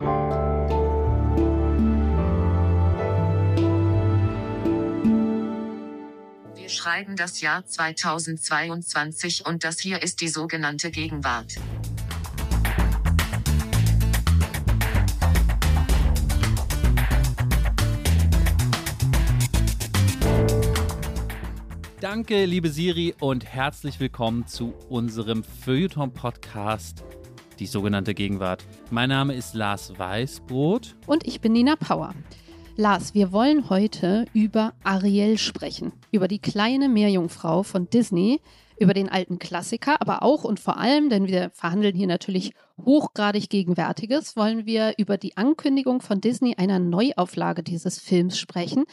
Wir schreiben das Jahr 2022 und das hier ist die sogenannte Gegenwart. Danke, liebe Siri, und herzlich willkommen zu unserem Feuilleton-Podcast, die sogenannte Gegenwart. Mein Name ist Lars Weißbrot. Und ich bin Nina Power. Lars, wir wollen heute über Ariel sprechen, über die kleine Meerjungfrau von Disney, über den alten Klassiker, aber auch und vor allem, denn wir verhandeln hier natürlich hochgradig Gegenwärtiges, wollen wir über die Ankündigung von Disney einer Neuauflage dieses Films sprechen,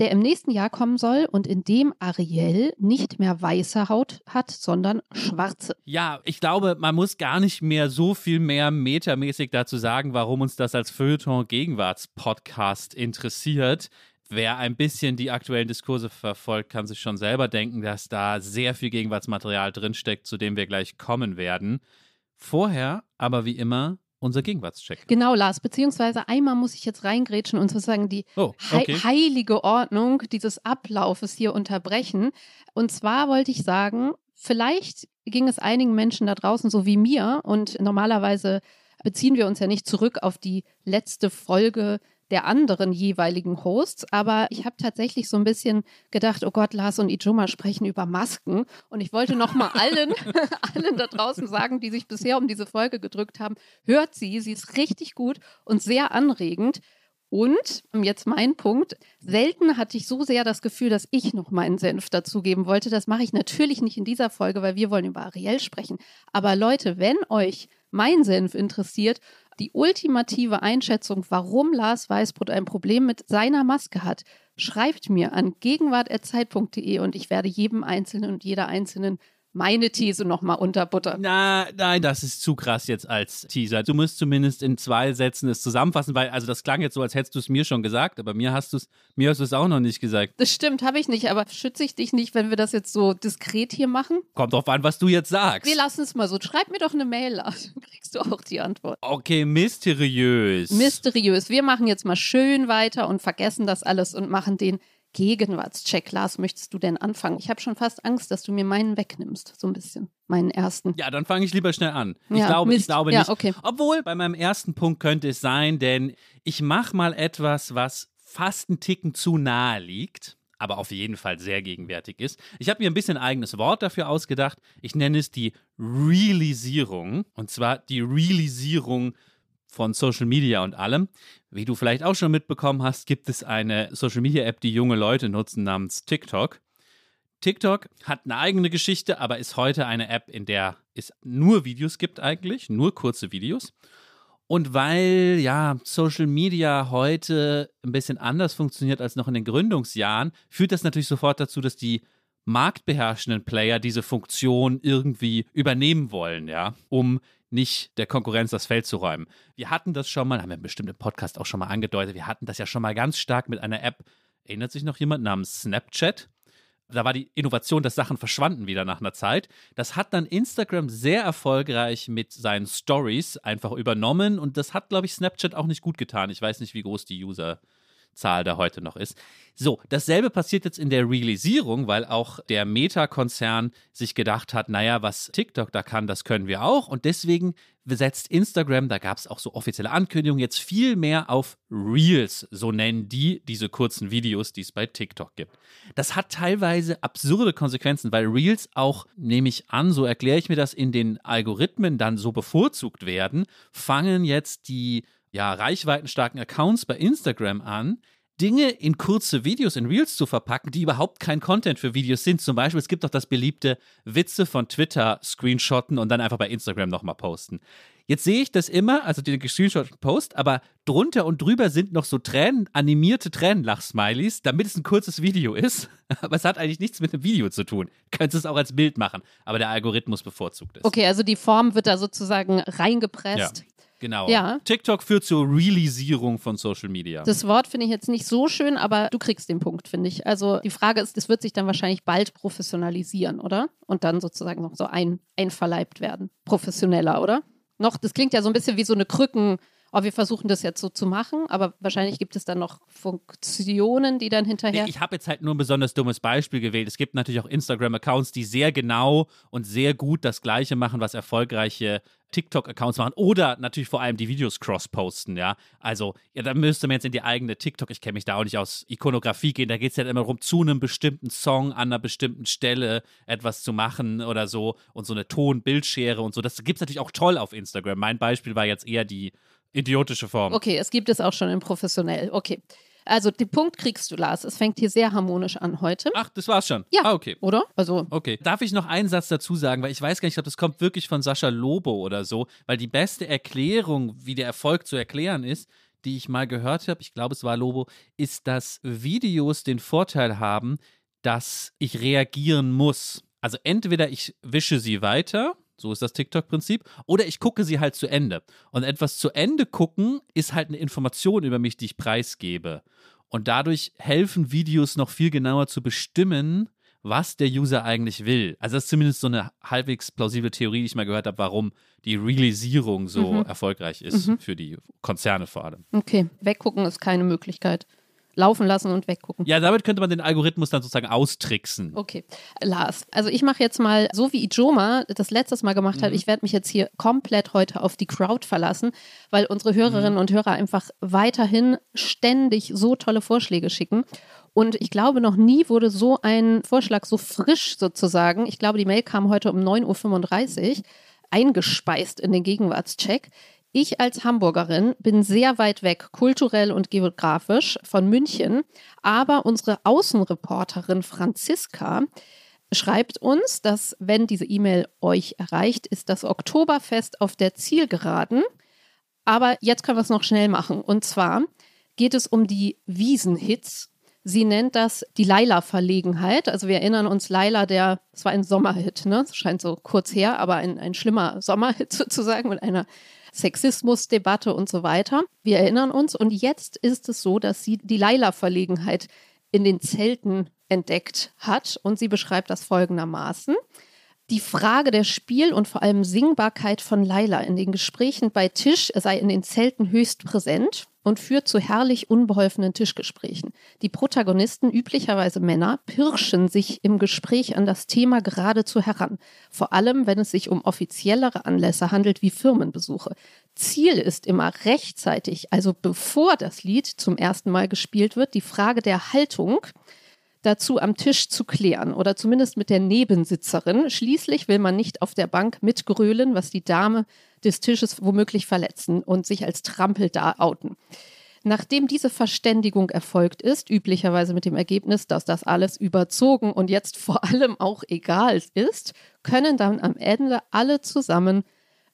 der im nächsten Jahr kommen soll und in dem Ariel nicht mehr weiße Haut hat, sondern schwarze. Ja, ich glaube, man muss gar nicht mehr so viel mehr metamäßig dazu sagen, warum uns das als Feuilleton-Gegenwarts-Podcast interessiert. Wer ein bisschen die aktuellen Diskurse verfolgt, kann sich schon selber denken, dass da sehr viel Gegenwartsmaterial drinsteckt, zu dem wir gleich kommen werden. Vorher aber wie immer unser Gegenwartscheck. Genau, Lars. Beziehungsweise einmal muss ich jetzt reingrätschen und sozusagen die oh, okay. hei heilige Ordnung dieses Ablaufes hier unterbrechen. Und zwar wollte ich sagen, vielleicht ging es einigen Menschen da draußen so wie mir und normalerweise beziehen wir uns ja nicht zurück auf die letzte Folge der anderen jeweiligen Hosts. Aber ich habe tatsächlich so ein bisschen gedacht, oh Gott, Lars und Ijoma sprechen über Masken. Und ich wollte noch mal allen, allen da draußen sagen, die sich bisher um diese Folge gedrückt haben, hört sie, sie ist richtig gut und sehr anregend. Und jetzt mein Punkt. Selten hatte ich so sehr das Gefühl, dass ich noch meinen Senf dazugeben wollte. Das mache ich natürlich nicht in dieser Folge, weil wir wollen über Ariel sprechen. Aber Leute, wenn euch mein Senf interessiert die ultimative Einschätzung, warum Lars Weißbrot ein Problem mit seiner Maske hat, schreibt mir an gegenwart.zeit.de und ich werde jedem Einzelnen und jeder Einzelnen meine These nochmal unterbuttern. Na, nein, das ist zu krass jetzt als Teaser. Du musst zumindest in zwei Sätzen es zusammenfassen, weil, also das klang jetzt so, als hättest du es mir schon gesagt, aber mir hast du es, mir hast du es auch noch nicht gesagt. Das stimmt, habe ich nicht, aber schütze ich dich nicht, wenn wir das jetzt so diskret hier machen? Kommt drauf an, was du jetzt sagst. Wir lassen es mal so. Schreib mir doch eine Mail, dann kriegst du auch die Antwort. Okay, mysteriös. Mysteriös. Wir machen jetzt mal schön weiter und vergessen das alles und machen den Gegenwartscheck. Lars, möchtest du denn anfangen? Ich habe schon fast Angst, dass du mir meinen wegnimmst, so ein bisschen. Meinen ersten. Ja, dann fange ich lieber schnell an. Ich Ja, glaube, Mist. ich glaube Ja, nicht. okay. Obwohl, bei meinem ersten Punkt könnte es sein, denn ich mache mal etwas, was fast einen Ticken zu nahe liegt, aber auf jeden Fall sehr gegenwärtig ist. Ich habe mir ein bisschen ein eigenes Wort dafür ausgedacht. Ich nenne es die Realisierung. Und zwar die Realisierung von Social Media und allem. Wie du vielleicht auch schon mitbekommen hast, gibt es eine Social Media App, die junge Leute nutzen namens TikTok. TikTok hat eine eigene Geschichte, aber ist heute eine App, in der es nur Videos gibt eigentlich, nur kurze Videos. Und weil ja Social Media heute ein bisschen anders funktioniert als noch in den Gründungsjahren, führt das natürlich sofort dazu, dass die marktbeherrschenden Player diese Funktion irgendwie übernehmen wollen, ja, um nicht der Konkurrenz das Feld zu räumen. Wir hatten das schon mal, haben wir bestimmt im Podcast auch schon mal angedeutet, wir hatten das ja schon mal ganz stark mit einer App, erinnert sich noch jemand namens Snapchat? Da war die Innovation, dass Sachen verschwanden wieder nach einer Zeit. Das hat dann Instagram sehr erfolgreich mit seinen Stories einfach übernommen und das hat, glaube ich, Snapchat auch nicht gut getan. Ich weiß nicht, wie groß die User Zahl da heute noch ist. So, dasselbe passiert jetzt in der Realisierung, weil auch der Meta-Konzern sich gedacht hat, naja, was TikTok da kann, das können wir auch. Und deswegen setzt Instagram, da gab es auch so offizielle Ankündigungen, jetzt viel mehr auf Reels, so nennen die diese kurzen Videos, die es bei TikTok gibt. Das hat teilweise absurde Konsequenzen, weil Reels auch, nehme ich an, so erkläre ich mir das, in den Algorithmen dann so bevorzugt werden, fangen jetzt die ja, reichweitenstarken Accounts bei Instagram an, Dinge in kurze Videos, in Reels zu verpacken, die überhaupt kein Content für Videos sind. Zum Beispiel, es gibt doch das beliebte Witze von Twitter screenshotten und dann einfach bei Instagram nochmal posten. Jetzt sehe ich das immer, also den gescreenshotten Post, aber drunter und drüber sind noch so Tränen, animierte Tränenlach-Smileys, damit es ein kurzes Video ist. Aber es hat eigentlich nichts mit dem Video zu tun. Du könntest es auch als Bild machen, aber der Algorithmus bevorzugt es. Okay, also die Form wird da sozusagen reingepresst. Genau. Ja. TikTok führt zur Realisierung von Social Media. Das Wort finde ich jetzt nicht so schön, aber du kriegst den Punkt, finde ich. Also die Frage ist, es wird sich dann wahrscheinlich bald professionalisieren, oder? Und dann sozusagen noch so ein, einverleibt werden. Professioneller, oder? Noch, das klingt ja so ein bisschen wie so eine Krücken- oh, wir versuchen das jetzt so zu machen, aber wahrscheinlich gibt es dann noch Funktionen, die dann hinterher. Nee, ich habe jetzt halt nur ein besonders dummes Beispiel gewählt. Es gibt natürlich auch Instagram-Accounts, die sehr genau und sehr gut das Gleiche machen, was erfolgreiche TikTok-Accounts machen oder natürlich vor allem die Videos cross-posten, ja. Also, ja, da müsste man jetzt in die eigene TikTok, ich kenne mich da auch nicht aus Ikonografie gehen, da geht es ja immer darum, zu einem bestimmten Song an einer bestimmten Stelle etwas zu machen oder so und so eine Ton-Bildschere und so. Das gibt es natürlich auch toll auf Instagram. Mein Beispiel war jetzt eher die idiotische Form. Okay, es gibt es auch schon in professionell. Okay. Also den Punkt kriegst du, Lars. Es fängt hier sehr harmonisch an heute. Ach, das war's schon. Ja. Ah, okay. Oder? Also. Okay. Darf ich noch einen Satz dazu sagen? Weil ich weiß gar nicht, ich glaube, das kommt wirklich von Sascha Lobo oder so. Weil die beste Erklärung, wie der Erfolg zu erklären ist, die ich mal gehört habe, ich glaube, es war Lobo, ist, dass Videos den Vorteil haben, dass ich reagieren muss. Also entweder ich wische sie weiter so ist das TikTok-Prinzip. Oder ich gucke sie halt zu Ende. Und etwas zu Ende gucken ist halt eine Information über mich, die ich preisgebe. Und dadurch helfen Videos noch viel genauer zu bestimmen, was der User eigentlich will. Also das ist zumindest so eine halbwegs plausible Theorie, die ich mal gehört habe, warum die Realisierung so Mhm. erfolgreich ist Mhm. für die Konzerne vor allem. Okay, weggucken ist keine Möglichkeit. Laufen lassen und weggucken. Ja, damit könnte man den Algorithmus dann sozusagen austricksen. Okay, Lars. Also ich mache jetzt mal, so wie Ijoma das letztes Mal gemacht hat, Mhm. ich werde mich jetzt hier komplett heute auf die Crowd verlassen, weil unsere Hörerinnen Mhm. und Hörer einfach weiterhin ständig so tolle Vorschläge schicken. Und ich glaube, noch nie wurde so ein Vorschlag so frisch sozusagen. Ich glaube, die Mail kam heute um 9.35 Uhr eingespeist in den Gegenwartscheck. Ich als Hamburgerin bin sehr weit weg, kulturell und geografisch, von München. Aber unsere Außenreporterin Franziska schreibt uns, dass wenn diese E-Mail euch erreicht, ist das Oktoberfest auf der Zielgeraden. Aber jetzt können wir es noch schnell machen. Und zwar geht es um die Wiesenhits. Sie nennt das die Laila-Verlegenheit. Also wir erinnern uns, Laila, der, das war ein Sommerhit, ne? Das scheint so kurz her, aber ein, ein schlimmer Sommerhit sozusagen mit einer Sexismusdebatte und so weiter. Wir erinnern uns. Und jetzt ist es so, dass sie die Laila-Verlegenheit in den Zelten entdeckt hat. Und sie beschreibt das folgendermaßen. Die Frage der Spiel- und vor allem Singbarkeit von Laila in den Gesprächen bei Tisch sei in den Zelten höchst präsent und führt zu herrlich unbeholfenen Tischgesprächen. Die Protagonisten, üblicherweise Männer, pirschen sich im Gespräch an das Thema geradezu heran. Vor allem, wenn es sich um offiziellere Anlässe handelt, wie Firmenbesuche. Ziel ist immer rechtzeitig, also bevor das Lied zum ersten Mal gespielt wird, die Frage der Haltung dazu am Tisch zu klären oder zumindest mit der Nebensitzerin. Schließlich will man nicht auf der Bank mitgrölen, was die Dame des Tisches womöglich verletzen und sich als Trampel da outen. Nachdem diese Verständigung erfolgt ist, üblicherweise mit dem Ergebnis, dass das alles überzogen und jetzt vor allem auch egal ist, können dann am Ende alle zusammen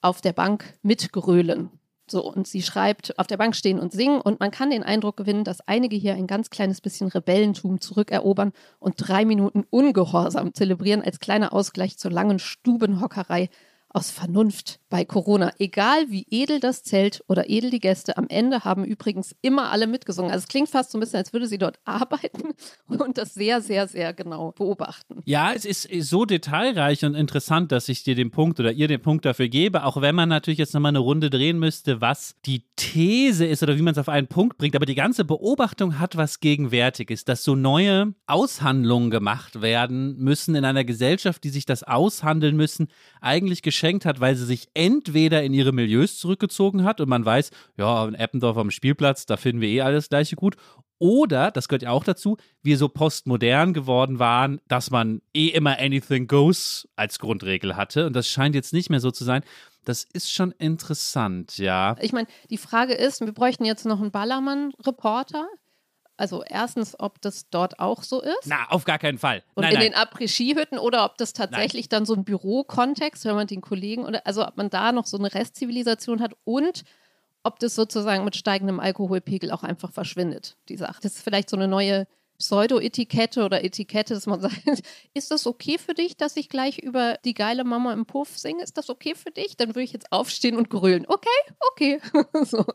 auf der Bank mitgrölen. So, und sie schreibt, auf der Bank stehen und singen und man kann den Eindruck gewinnen, dass einige hier ein ganz kleines bisschen Rebellentum zurückerobern und drei Minuten Ungehorsam zelebrieren als kleiner Ausgleich zur langen Stubenhockerei aus Vernunft bei Corona. Egal wie edel das Zelt oder edel die Gäste, am Ende haben übrigens immer alle mitgesungen. Also es klingt fast so ein bisschen, als würde sie dort arbeiten und das sehr, sehr, sehr genau beobachten. Ja, es ist so detailreich und interessant, dass ich dir den Punkt oder ihr den Punkt dafür gebe, auch wenn man natürlich jetzt nochmal eine Runde drehen müsste, was die These ist oder wie man es auf einen Punkt bringt. Aber die ganze Beobachtung hat was Gegenwärtiges, dass so neue Aushandlungen gemacht werden müssen in einer Gesellschaft, die sich das aushandeln müssen, eigentlich geschenkt hat, weil sie sich entweder in ihre Milieus zurückgezogen hat und man weiß, ja, in Eppendorf am Spielplatz, da finden wir eh alles gleiche gut, oder, das gehört ja auch dazu, wir so postmodern geworden waren, dass man eh immer anything goes als Grundregel hatte. Und das scheint jetzt nicht mehr so zu sein. Das ist schon interessant, ja. Ich meine, die Frage ist, wir bräuchten jetzt noch einen Ballermann-Reporter. Also erstens, ob das dort auch so ist. Na, auf gar keinen Fall. Und nein, in nein. den Après-Ski-Hütten oder ob das tatsächlich dann so ein Bürokontext, wenn man den Kollegen oder also ob man da noch so eine Restzivilisation hat und ob das sozusagen mit steigendem Alkoholpegel auch einfach verschwindet, die Sache. Das ist vielleicht so eine neue Pseudo-Etikette oder Etikette, dass man sagt, ist das okay für dich, dass ich gleich über die geile Mama im Puff singe? Ist das okay für dich? Dann würde ich jetzt aufstehen und grölen. Okay, okay. so.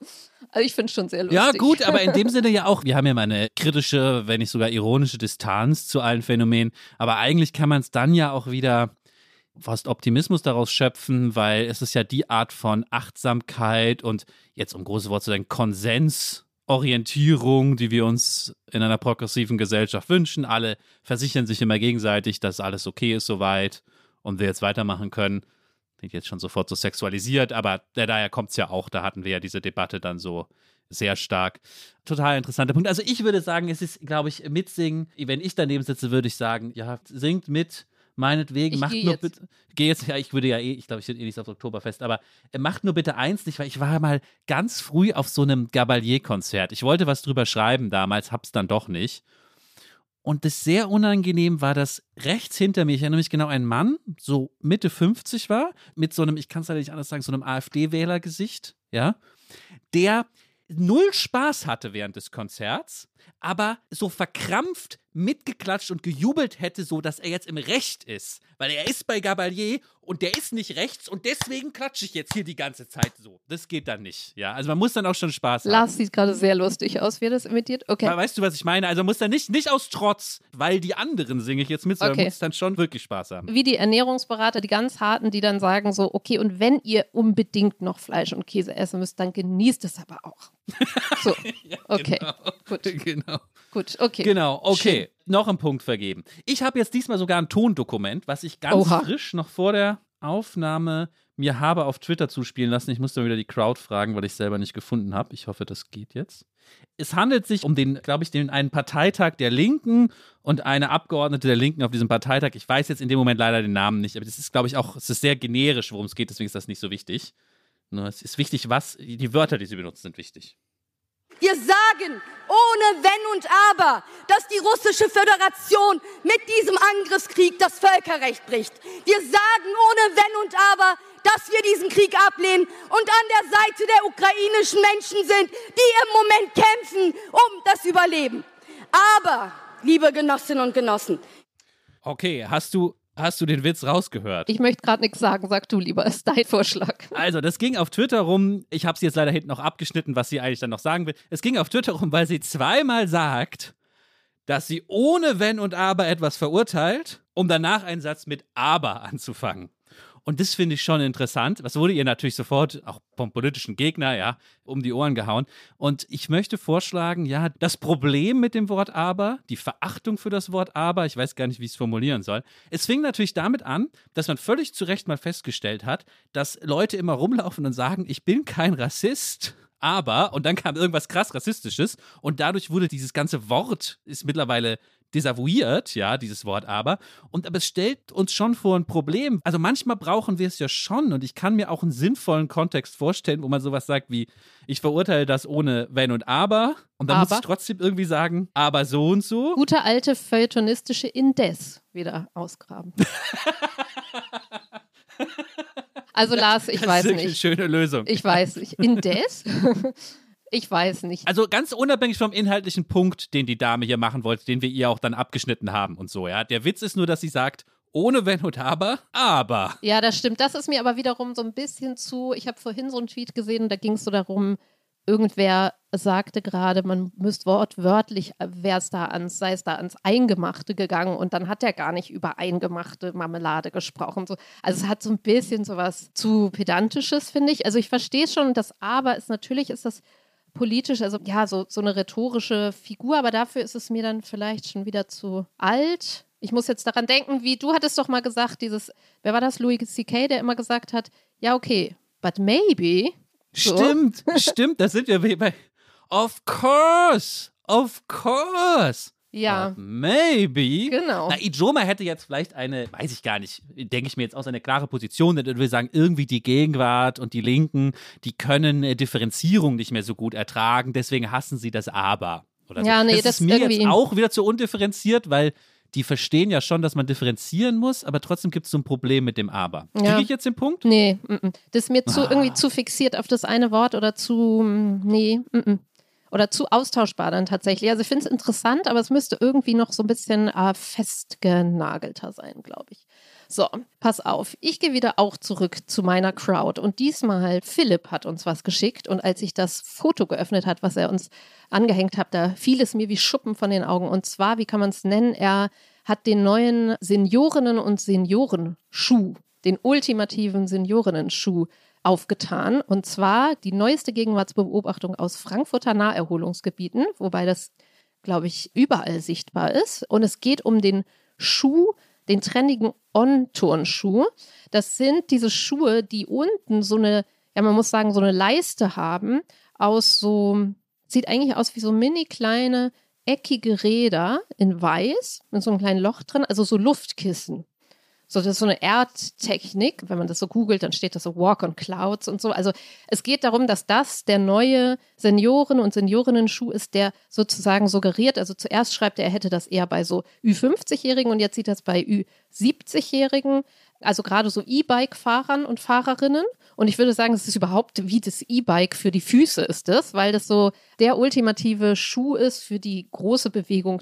Also ich finde es schon sehr lustig. Ja, gut, aber in dem Sinne ja auch, wir haben ja mal eine kritische, wenn nicht sogar ironische Distanz zu allen Phänomenen, aber eigentlich kann man es dann ja auch wieder fast Optimismus daraus schöpfen, weil es ist ja die Art von Achtsamkeit und jetzt um große Worte zu sagen, Konsensorientierung, die wir uns in einer progressiven Gesellschaft wünschen. Alle versichern sich immer gegenseitig, dass alles okay ist soweit und wir jetzt weitermachen können. Klingt jetzt schon sofort so sexualisiert, aber daher kommt es ja auch. Da hatten wir ja diese Debatte dann so sehr stark. Total interessanter Punkt. Also ich würde sagen, es ist, glaube ich, mitsingen. Wenn ich daneben sitze, würde ich sagen, ja, singt mit meinetwegen, Ich macht nur jetzt. bitte. Geh jetzt, ja, ich würde ja eh, ich glaube, ich bin eh nicht aufs Oktoberfest, aber äh, macht nur bitte eins nicht, weil ich war mal ganz früh auf so einem Gabalier-Konzert. Ich wollte was drüber schreiben damals, hab's dann doch nicht. Und das sehr unangenehm war, dass rechts hinter mir, ich erinnere mich genau, ein Mann, so Mitte 50 war, mit so einem, ich kann es leider nicht anders sagen, so einem AfD-Wählergesicht, ja, der null Spaß hatte während des Konzerts, aber so verkrampft mitgeklatscht und gejubelt hätte, so dass er jetzt im Recht ist. Weil er ist bei Gabalier und der ist nicht rechts und deswegen klatsche ich jetzt hier die ganze Zeit so. Das geht dann nicht. Ja, also man muss dann auch schon Spaß haben. Lars sieht gerade sehr lustig aus, wie er das imitiert. Okay. We- Weißt du, was ich meine? Also muss dann nicht, nicht aus Trotz, weil die anderen singe ich jetzt mit, sondern Okay. muss dann schon wirklich Spaß haben. Wie die Ernährungsberater, die ganz harten, die dann sagen so, okay, und wenn ihr unbedingt noch Fleisch und Käse essen müsst, dann genießt es aber auch. So, Ja, Okay, Genau. gut. genau. Gut, okay. Genau, okay. Noch einen Punkt vergeben. Ich habe jetzt diesmal sogar ein Tondokument, was ich ganz Oha. frisch noch vor der Aufnahme mir habe auf Twitter zuspielen lassen. Ich musste wieder die Crowd fragen, weil ich selber nicht gefunden habe. Ich hoffe, das geht jetzt. Es handelt sich um den, glaube ich, den einen Parteitag der Linken und eine Abgeordnete der Linken auf diesem Parteitag. Ich weiß jetzt in dem Moment leider den Namen nicht, aber das ist, glaube ich, auch, es ist sehr generisch, worum es geht, deswegen ist das nicht so wichtig. Nur es ist wichtig, was, die Wörter, die sie benutzen, sind wichtig. Wir sagen ohne Wenn und Aber, dass die russische Föderation mit diesem Angriffskrieg das Völkerrecht bricht. Wir sagen ohne Wenn und Aber, dass wir diesen Krieg ablehnen und an der Seite der ukrainischen Menschen sind, die im Moment kämpfen um das Überleben. Aber, liebe Genossinnen und Genossen, Okay, hast du, hast du den Witz rausgehört? Ich möchte gerade nichts sagen, sag du lieber, ist dein Vorschlag. Also, das ging auf Twitter rum. Ich habe sie jetzt leider hinten noch abgeschnitten, was sie eigentlich dann noch sagen will. Es ging auf Twitter rum, weil sie zweimal sagt, dass sie ohne Wenn und Aber etwas verurteilt, um danach einen Satz mit Aber anzufangen. Und das finde ich schon interessant. Das wurde ihr natürlich sofort, auch vom politischen Gegner, ja, um die Ohren gehauen. Und ich möchte vorschlagen, ja, das Problem mit dem Wort aber, die Verachtung für das Wort aber, ich weiß gar nicht, wie ich es formulieren soll. Es fing natürlich damit an, dass man völlig zu Recht mal festgestellt hat, dass Leute immer rumlaufen und sagen, ich bin kein Rassist. Aber, und dann kam irgendwas krass Rassistisches und dadurch wurde dieses ganze Wort, ist mittlerweile desavouiert, ja, dieses Wort aber. Und aber es stellt uns schon vor ein Problem. Also manchmal brauchen wir es ja schon und ich kann mir auch einen sinnvollen Kontext vorstellen, wo man sowas sagt wie, ich verurteile das ohne Wenn und Aber. Und dann muss Aber? ich trotzdem irgendwie sagen, aber so und so. Gute alte feuilletonistische Indes wieder ausgraben. Also Lars, ich das weiß ist eine nicht. schöne Lösung. Ich weiß nicht. Indes? Ich weiß nicht. Also ganz unabhängig vom inhaltlichen Punkt, den die Dame hier machen wollte, den wir ihr auch dann abgeschnitten haben und so, ja. Der Witz ist nur, dass sie sagt, ohne Wenn und Aber, aber. Ja, das stimmt. Das ist mir aber wiederum so ein bisschen zu. Ich habe vorhin so einen Tweet gesehen, da ging es so darum, irgendwer sagte gerade, man müsste wortwörtlich, wäre es da ans, sei es da ans Eingemachte gegangen und dann hat er gar nicht über eingemachte Marmelade gesprochen. So. Also es hat so ein bisschen sowas zu pedantisches, finde ich. Also ich verstehe schon, das Aber ist natürlich ist das politisch, also ja, so, so eine rhetorische Figur, aber dafür ist es mir dann vielleicht schon wieder zu alt. Ich muss jetzt daran denken, wie du hattest doch mal gesagt, dieses, wer war das, Louis C.K., der immer gesagt hat, ja, okay, but maybe. So. Stimmt, stimmt, da sind wir bei. Of course, of course. Ja, But maybe. genau. Na, Ijoma hätte jetzt vielleicht eine, weiß ich gar nicht, denke ich mir jetzt aus, eine klare Position, denn wir sagen, irgendwie die Gegenwart und die Linken, die können äh, Differenzierung nicht mehr so gut ertragen, deswegen hassen sie das Aber. Oder so. Ja, nee, das, das ist mir jetzt auch wieder zu undifferenziert, weil die verstehen ja schon, dass man differenzieren muss, aber trotzdem gibt es so ein Problem mit dem Aber. Ja. Kriege ich jetzt den Punkt? Nee, mm, mm. das ist mir zu, Ah. irgendwie zu fixiert auf das eine Wort oder zu, mm, nee, mm. Oder zu austauschbar dann tatsächlich. Also ich finde es interessant, aber es müsste irgendwie noch so ein bisschen äh, festgenagelter sein, glaube ich. So, pass auf. Ich gehe wieder auch zurück zu meiner Crowd. Und diesmal, Philipp hat uns was geschickt. Und als ich das Foto geöffnet hat, was er uns angehängt hat, da fiel es mir wie Schuppen von den Augen. Und zwar, wie kann man es nennen? Er hat den neuen Seniorinnen- und Seniorenschuh, den ultimativen Seniorinnen-Schuh aufgetan. Und zwar die neueste Gegenwartsbeobachtung aus Frankfurter Naherholungsgebieten, wobei das, glaube ich, überall sichtbar ist. Und es geht um den Schuh, den trendigen On-Turnschuh. Das sind diese Schuhe, die unten so eine, ja, man muss sagen, so eine Leiste haben aus so, sieht eigentlich aus wie so mini kleine eckige Räder in weiß mit so einem kleinen Loch drin, also so Luftkissen. So, das ist so eine Erdtechnik. Wenn man das so googelt, dann steht das so Walk on Clouds und so. Also es geht darum, dass das der neue Senioren- und Seniorinnen-Schuh ist, der sozusagen suggeriert. Also zuerst schreibt er, er hätte das eher bei so Ü50-Jährigen und jetzt sieht das bei Ü70-Jährigen. Also gerade so E-Bike-Fahrern und Fahrerinnen. Und ich würde sagen, es ist überhaupt wie das E-Bike für die Füße ist es, weil das so der ultimative Schuh ist für die große Bewegung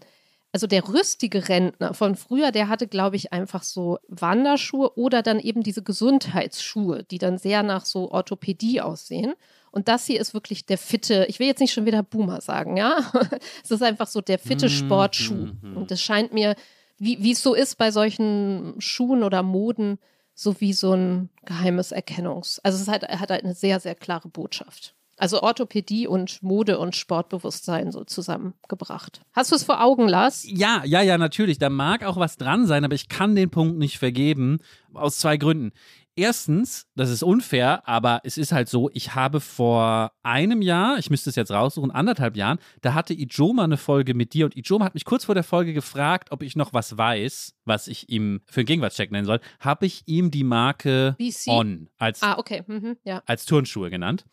also der rüstige Rentner von früher, der hatte, glaube ich, einfach so Wanderschuhe oder dann eben diese Gesundheitsschuhe, die dann sehr nach so Orthopädie aussehen. Und das hier ist wirklich der fitte, ich will jetzt nicht schon wieder Boomer sagen, ja. es ist einfach so der fitte mhm, Sportschuh. Mhm. Und es scheint mir, wie es so ist bei solchen Schuhen oder Moden, so wie so ein geheimes Erkennungs-, also es hat, hat eine sehr, sehr klare Botschaft. Also Orthopädie und Mode und Sportbewusstsein so zusammengebracht. Hast du es vor Augen, Lars? Ja, ja, ja, natürlich. Da mag auch was dran sein, aber ich kann den Punkt nicht vergeben. Aus zwei Gründen. Erstens, das ist unfair, aber es ist halt so, ich habe vor einem Jahr, ich müsste es jetzt raussuchen, anderthalb Jahren, da hatte Ijoma eine Folge mit dir und Ijoma hat mich kurz vor der Folge gefragt, ob ich noch was weiß, was ich ihm für einen Gegenwartscheck nennen soll. Habe ich ihm die Marke BC? On als, ah, okay. mhm, ja. als Turnschuhe genannt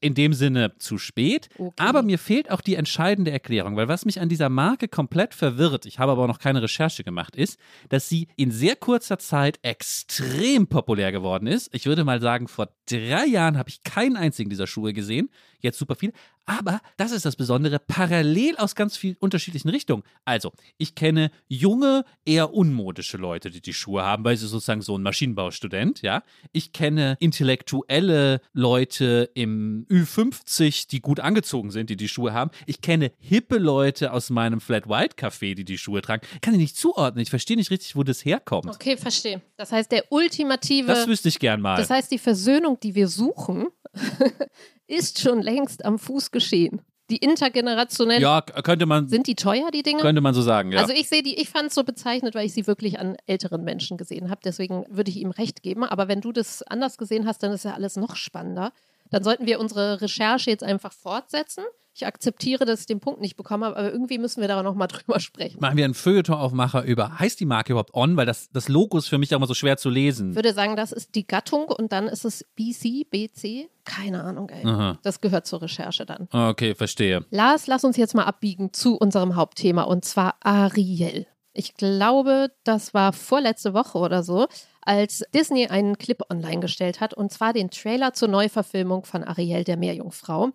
in dem Sinne zu spät. Okay. Aber mir fehlt auch die entscheidende Erklärung, weil was mich an dieser Marke komplett verwirrt, ich habe aber auch noch keine Recherche gemacht, ist, dass sie in sehr kurzer Zeit extrem populär geworden ist. Ich würde mal sagen, vor drei Jahren habe ich keinen einzigen dieser Schuhe gesehen. Jetzt super viel. Aber das ist das Besondere, parallel aus ganz vielen unterschiedlichen Richtungen. Also, ich kenne junge, eher unmodische Leute, die die Schuhe haben, weil sie sozusagen so ein Maschinenbaustudent, ja. Ich kenne intellektuelle Leute im Ü50, die gut angezogen sind, die die Schuhe haben. Ich kenne hippe Leute aus meinem Flat White Café, die die Schuhe tragen. Kann ich nicht zuordnen. Ich verstehe nicht richtig, wo das herkommt. Okay, verstehe. Das heißt, der ultimative. Das wüsste ich gern mal. Das heißt, die Versöhnung, die wir suchen, ist schon längst am Fuß geschehen. Die intergenerationellen. Ja, könnte man. Sind die teuer, die Dinge? Könnte man so sagen, ja. Also ich sehe die, ich fand es so bezeichnet, weil ich sie wirklich an älteren Menschen gesehen habe. Deswegen würde ich ihm recht geben. Aber wenn du das anders gesehen hast, dann ist ja alles noch spannender. Dann sollten wir unsere Recherche jetzt einfach fortsetzen. Ich akzeptiere, dass ich den Punkt nicht bekommen habe, aber irgendwie müssen wir da noch mal drüber sprechen. Machen wir einen Feuilleton-Aufmacher über, heißt die Marke überhaupt On? Weil das, das Logo ist für mich auch immer so schwer zu lesen. Ich würde sagen, das ist die Gattung und dann ist es BC, BC. Keine Ahnung, ey. Aha. Das gehört zur Recherche dann. Okay, verstehe. Lars, lass uns jetzt mal abbiegen zu unserem Hauptthema und zwar Ariel. Ich glaube, das war vorletzte Woche oder so, als Disney einen Clip online gestellt hat, und zwar den Trailer zur Neuverfilmung von Ariel der Meerjungfrau,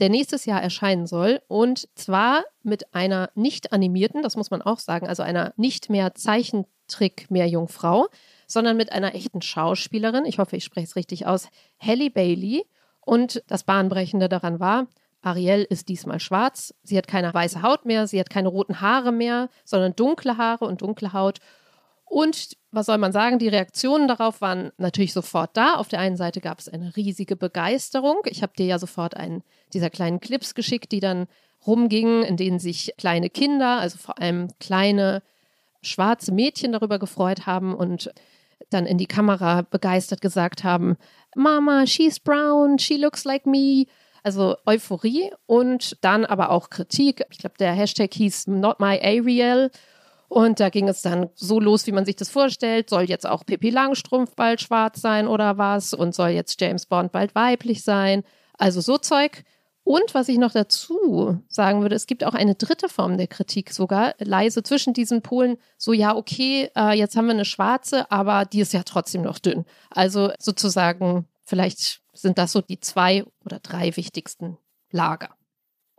der nächstes Jahr erscheinen soll. Und zwar mit einer nicht animierten, das muss man auch sagen, also einer nicht mehr Zeichentrick-Meerjungfrau, sondern mit einer echten Schauspielerin. Ich hoffe, ich spreche es richtig aus. Halle Bailey. Und das Bahnbrechende daran war, Ariel ist diesmal schwarz. Sie hat keine weiße Haut mehr, sie hat keine roten Haare mehr, sondern dunkle Haare und dunkle Haut. Und was soll man sagen, die Reaktionen darauf waren natürlich sofort da. Auf der einen Seite gab es eine riesige Begeisterung. Ich habe dir ja sofort einen dieser kleinen Clips geschickt, die dann rumgingen, in denen sich kleine Kinder, also vor allem kleine schwarze Mädchen darüber gefreut haben und dann in die Kamera begeistert gesagt haben, Mama, she's brown, she looks like me. Also Euphorie und dann aber auch Kritik. Ich glaube, der Hashtag hieß Not My Ariel und da ging es dann so los, wie man sich das vorstellt. Soll jetzt auch Pippi Langstrumpf bald schwarz sein oder was? Und soll jetzt James Bond bald weiblich sein? Also so Zeug. Und was ich noch dazu sagen würde, es gibt auch eine dritte Form der Kritik sogar, leise zwischen diesen Polen, so ja, okay, äh, jetzt haben wir eine schwarze, aber die ist ja trotzdem noch dünn. Also sozusagen, vielleicht sind das so die zwei oder drei wichtigsten Lager.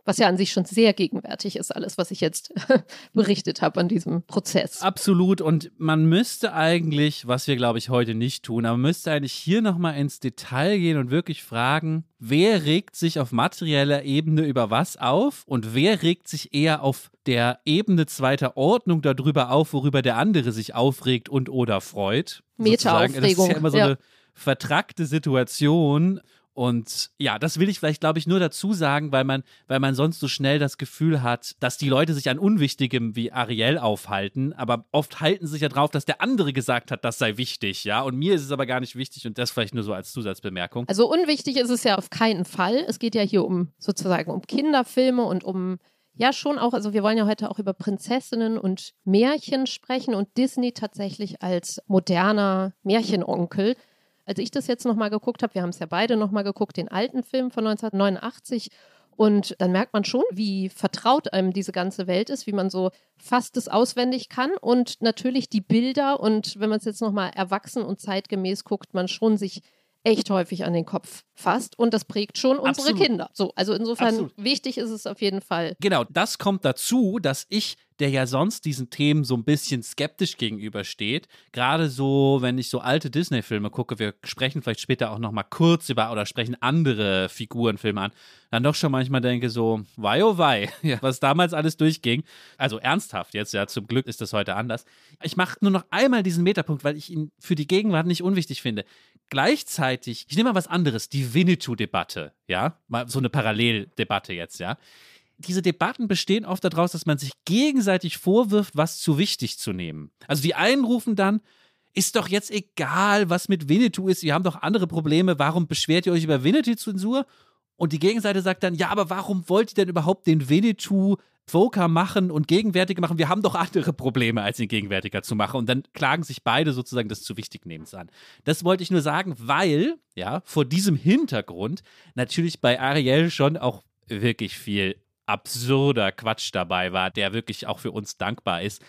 Was ja an sich schon sehr gegenwärtig ist, alles, was ich jetzt berichtet habe an diesem Prozess. Absolut. Und man müsste eigentlich, was wir, glaube ich, heute nicht tun, aber man müsste eigentlich hier nochmal ins Detail gehen und wirklich fragen, wer regt sich auf materieller Ebene über was auf und wer regt sich eher auf der Ebene zweiter Ordnung darüber auf, worüber der andere sich aufregt und oder freut. Meta-Aufregung. Das ist ja immer so ja. eine vertrackte Situation. Und ja, das will ich vielleicht, glaube ich, nur dazu sagen, weil man, weil man sonst so schnell das Gefühl hat, dass die Leute sich an Unwichtigem wie Ariel aufhalten, aber oft halten sie sich ja drauf, dass der andere gesagt hat, das sei wichtig, ja. Und mir ist es aber gar nicht wichtig und das vielleicht nur so als Zusatzbemerkung. Also unwichtig ist es ja auf keinen Fall. Es geht ja hier um sozusagen um Kinderfilme und um ja, schon auch. Also wir wollen ja heute auch über Prinzessinnen und Märchen sprechen und Disney tatsächlich als moderner Märchenonkel als ich das jetzt nochmal geguckt habe, wir haben es ja beide nochmal geguckt, den alten Film von 1989. Und dann merkt man schon, wie vertraut einem diese ganze Welt ist, wie man so fast es auswendig kann. Und natürlich die Bilder und wenn man es jetzt nochmal erwachsen und zeitgemäß guckt, man schon sich echt häufig an den Kopf fasst und das prägt schon unsere Absolut. Kinder. So, also insofern Absolut. wichtig ist es auf jeden Fall. Genau, das kommt dazu, dass ich der ja sonst diesen Themen so ein bisschen skeptisch gegenübersteht. Gerade so, wenn ich so alte Disney-Filme gucke, wir sprechen vielleicht später auch noch mal kurz über oder sprechen andere Figurenfilme an, dann doch schon manchmal denke so, wei oh wei, ja, was damals alles durchging. Also ernsthaft jetzt, ja, zum Glück ist das heute anders. Ich mache nur noch einmal diesen Metapunkt, weil ich ihn für die Gegenwart nicht unwichtig finde. Gleichzeitig, ich nehme mal was anderes, die Winnetou-Debatte, ja, mal so eine Paralleldebatte jetzt, ja diese Debatten bestehen oft daraus, dass man sich gegenseitig vorwirft, was zu wichtig zu nehmen. Also die einen rufen dann, ist doch jetzt egal, was mit Winnetou ist, ihr habt doch andere Probleme, warum beschwert ihr euch über Winnetou-Zensur? Und die Gegenseite sagt dann, ja, aber warum wollt ihr denn überhaupt den Winnetou Voker machen und gegenwärtiger machen? Wir haben doch andere Probleme, als ihn gegenwärtiger zu machen. Und dann klagen sich beide sozusagen des zu wichtig nehmens an. Das wollte ich nur sagen, weil, ja, vor diesem Hintergrund natürlich bei Ariel schon auch wirklich viel absurder Quatsch dabei war, der wirklich auch für uns dankbar ist.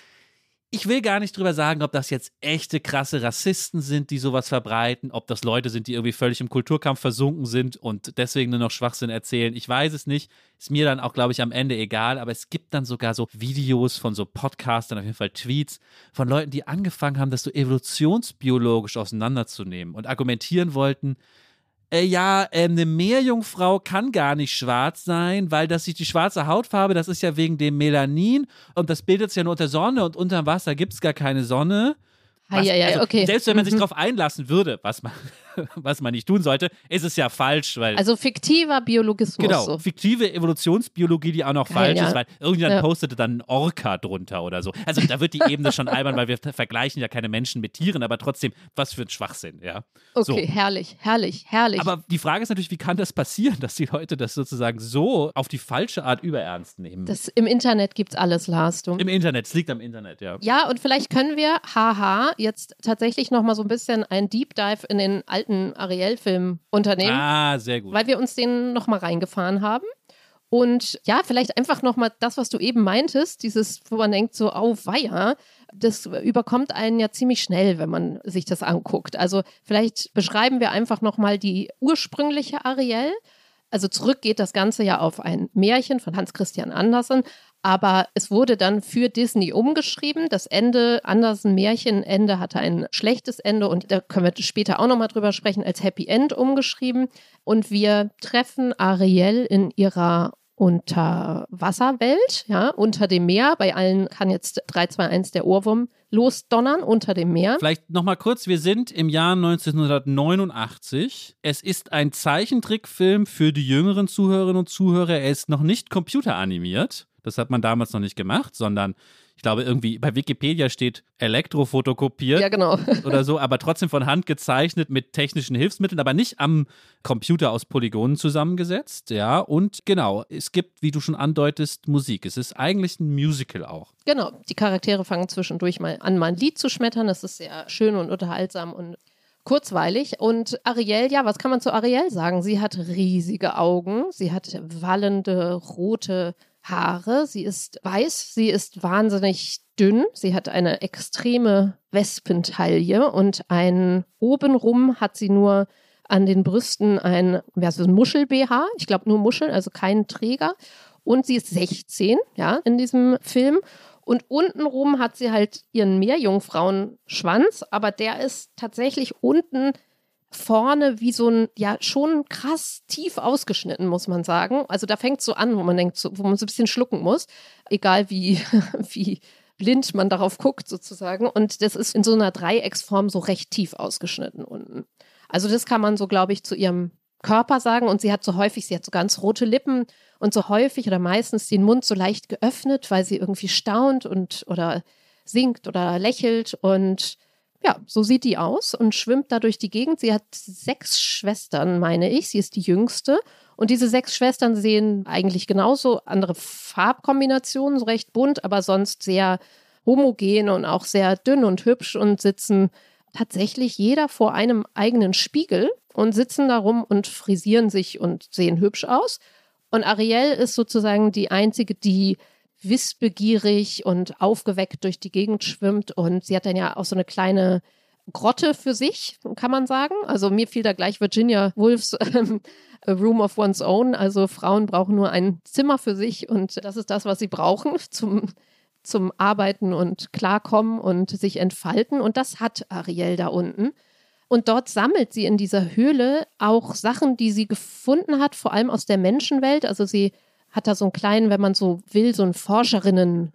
Ich will gar nicht drüber sagen, ob das jetzt echte krasse Rassisten sind, die sowas verbreiten, ob das Leute sind, die irgendwie völlig im Kulturkampf versunken sind und deswegen nur noch Schwachsinn erzählen. Ich weiß es nicht. Ist mir dann auch, glaube ich, am Ende egal. Aber es gibt dann sogar so Videos von so Podcastern, auf jeden Fall Tweets von Leuten, die angefangen haben, das so evolutionsbiologisch auseinanderzunehmen und argumentieren wollten, äh, ja, äh, eine Meerjungfrau kann gar nicht schwarz sein, weil das ist die schwarze Hautfarbe, das ist ja wegen dem Melanin und das bildet sich ja nur unter Sonne und unter Wasser gibt es gar keine Sonne. Was, also, okay. Selbst wenn man sich mhm. darauf einlassen würde, was man, was man nicht tun sollte, ist es ja falsch, weil. Also fiktiver Biologismus. Genau, so. fiktive Evolutionsbiologie, die auch noch Geil, falsch ja. ist, weil irgendjemand ja. postete dann ein Orca drunter oder so. Also da wird die Ebene schon albern, weil wir vergleichen ja keine Menschen mit Tieren, aber trotzdem, was für ein Schwachsinn, ja. Okay, so. herrlich, herrlich, herrlich. Aber die Frage ist natürlich, wie kann das passieren, dass die Leute das sozusagen so auf die falsche Art überernst nehmen? Das, Im Internet gibt es alles, Lars. Du. Im Internet, es liegt am Internet, ja. Ja, und vielleicht können wir, haha, jetzt tatsächlich nochmal so ein bisschen ein Deep Dive in den alten Ariel-Film unternehmen. Ah, sehr gut. Weil wir uns den nochmal reingefahren haben. Und ja, vielleicht einfach nochmal das, was du eben meintest, dieses, wo man denkt, so, oh, weia, das überkommt einen ja ziemlich schnell, wenn man sich das anguckt. Also vielleicht beschreiben wir einfach nochmal die ursprüngliche Ariel. Also zurück geht das Ganze ja auf ein Märchen von Hans Christian Andersen, aber es wurde dann für Disney umgeschrieben. Das Ende, Andersen Märchenende hatte ein schlechtes Ende und da können wir später auch nochmal drüber sprechen, als Happy End umgeschrieben. Und wir treffen Ariel in ihrer Unterwasserwelt, ja, unter dem Meer. Bei allen kann jetzt 321 der Ohrwurm losdonnern unter dem Meer. Vielleicht nochmal kurz, wir sind im Jahr 1989. Es ist ein Zeichentrickfilm für die jüngeren Zuhörerinnen und Zuhörer. Er ist noch nicht computeranimiert. Das hat man damals noch nicht gemacht, sondern ich glaube, irgendwie bei Wikipedia steht elektrofotokopiert ja, genau. oder so, aber trotzdem von Hand gezeichnet mit technischen Hilfsmitteln, aber nicht am Computer aus Polygonen zusammengesetzt. Ja, und genau, es gibt, wie du schon andeutest, Musik. Es ist eigentlich ein Musical auch. Genau, die Charaktere fangen zwischendurch mal an, mal ein Lied zu schmettern. Das ist sehr schön und unterhaltsam und kurzweilig. Und Ariel, ja, was kann man zu Ariel sagen? Sie hat riesige Augen, sie hat wallende rote Haare. Sie ist weiß, sie ist wahnsinnig dünn. Sie hat eine extreme Wespentaille und ein obenrum hat sie nur an den Brüsten ein, ja, so ein Muschel-BH. Ich glaube nur Muscheln, also kein Träger. und sie ist 16, ja, in diesem Film. Und untenrum hat sie halt ihren Meerjungfrauenschwanz, aber der ist tatsächlich unten vorne wie so ein, ja, schon krass tief ausgeschnitten, muss man sagen. Also da fängt es so an, wo man denkt, so, wo man so ein bisschen schlucken muss, egal wie, wie blind man darauf guckt sozusagen. Und das ist in so einer Dreiecksform so recht tief ausgeschnitten unten. Also das kann man so, glaube ich, zu ihrem Körper sagen. Und sie hat so häufig, sie hat so ganz rote Lippen und so häufig oder meistens den Mund so leicht geöffnet, weil sie irgendwie staunt und oder singt oder lächelt. Und ja, so sieht die aus und schwimmt da durch die Gegend. Sie hat sechs Schwestern, meine ich. Sie ist die jüngste. Und diese sechs Schwestern sehen eigentlich genauso andere Farbkombinationen, so recht bunt, aber sonst sehr homogen und auch sehr dünn und hübsch und sitzen tatsächlich jeder vor einem eigenen Spiegel und sitzen da rum und frisieren sich und sehen hübsch aus. Und Ariel ist sozusagen die einzige, die wissbegierig und aufgeweckt durch die Gegend schwimmt. Und sie hat dann ja auch so eine kleine Grotte für sich, kann man sagen. Also mir fiel da gleich Virginia Woolfs ähm, Room of One's Own. Also Frauen brauchen nur ein Zimmer für sich und das ist das, was sie brauchen zum, zum Arbeiten und Klarkommen und sich entfalten. Und das hat Ariel da unten. Und dort sammelt sie in dieser Höhle auch Sachen, die sie gefunden hat, vor allem aus der Menschenwelt. Also sie hat da so einen kleinen, wenn man so will, so einen Forscherinnen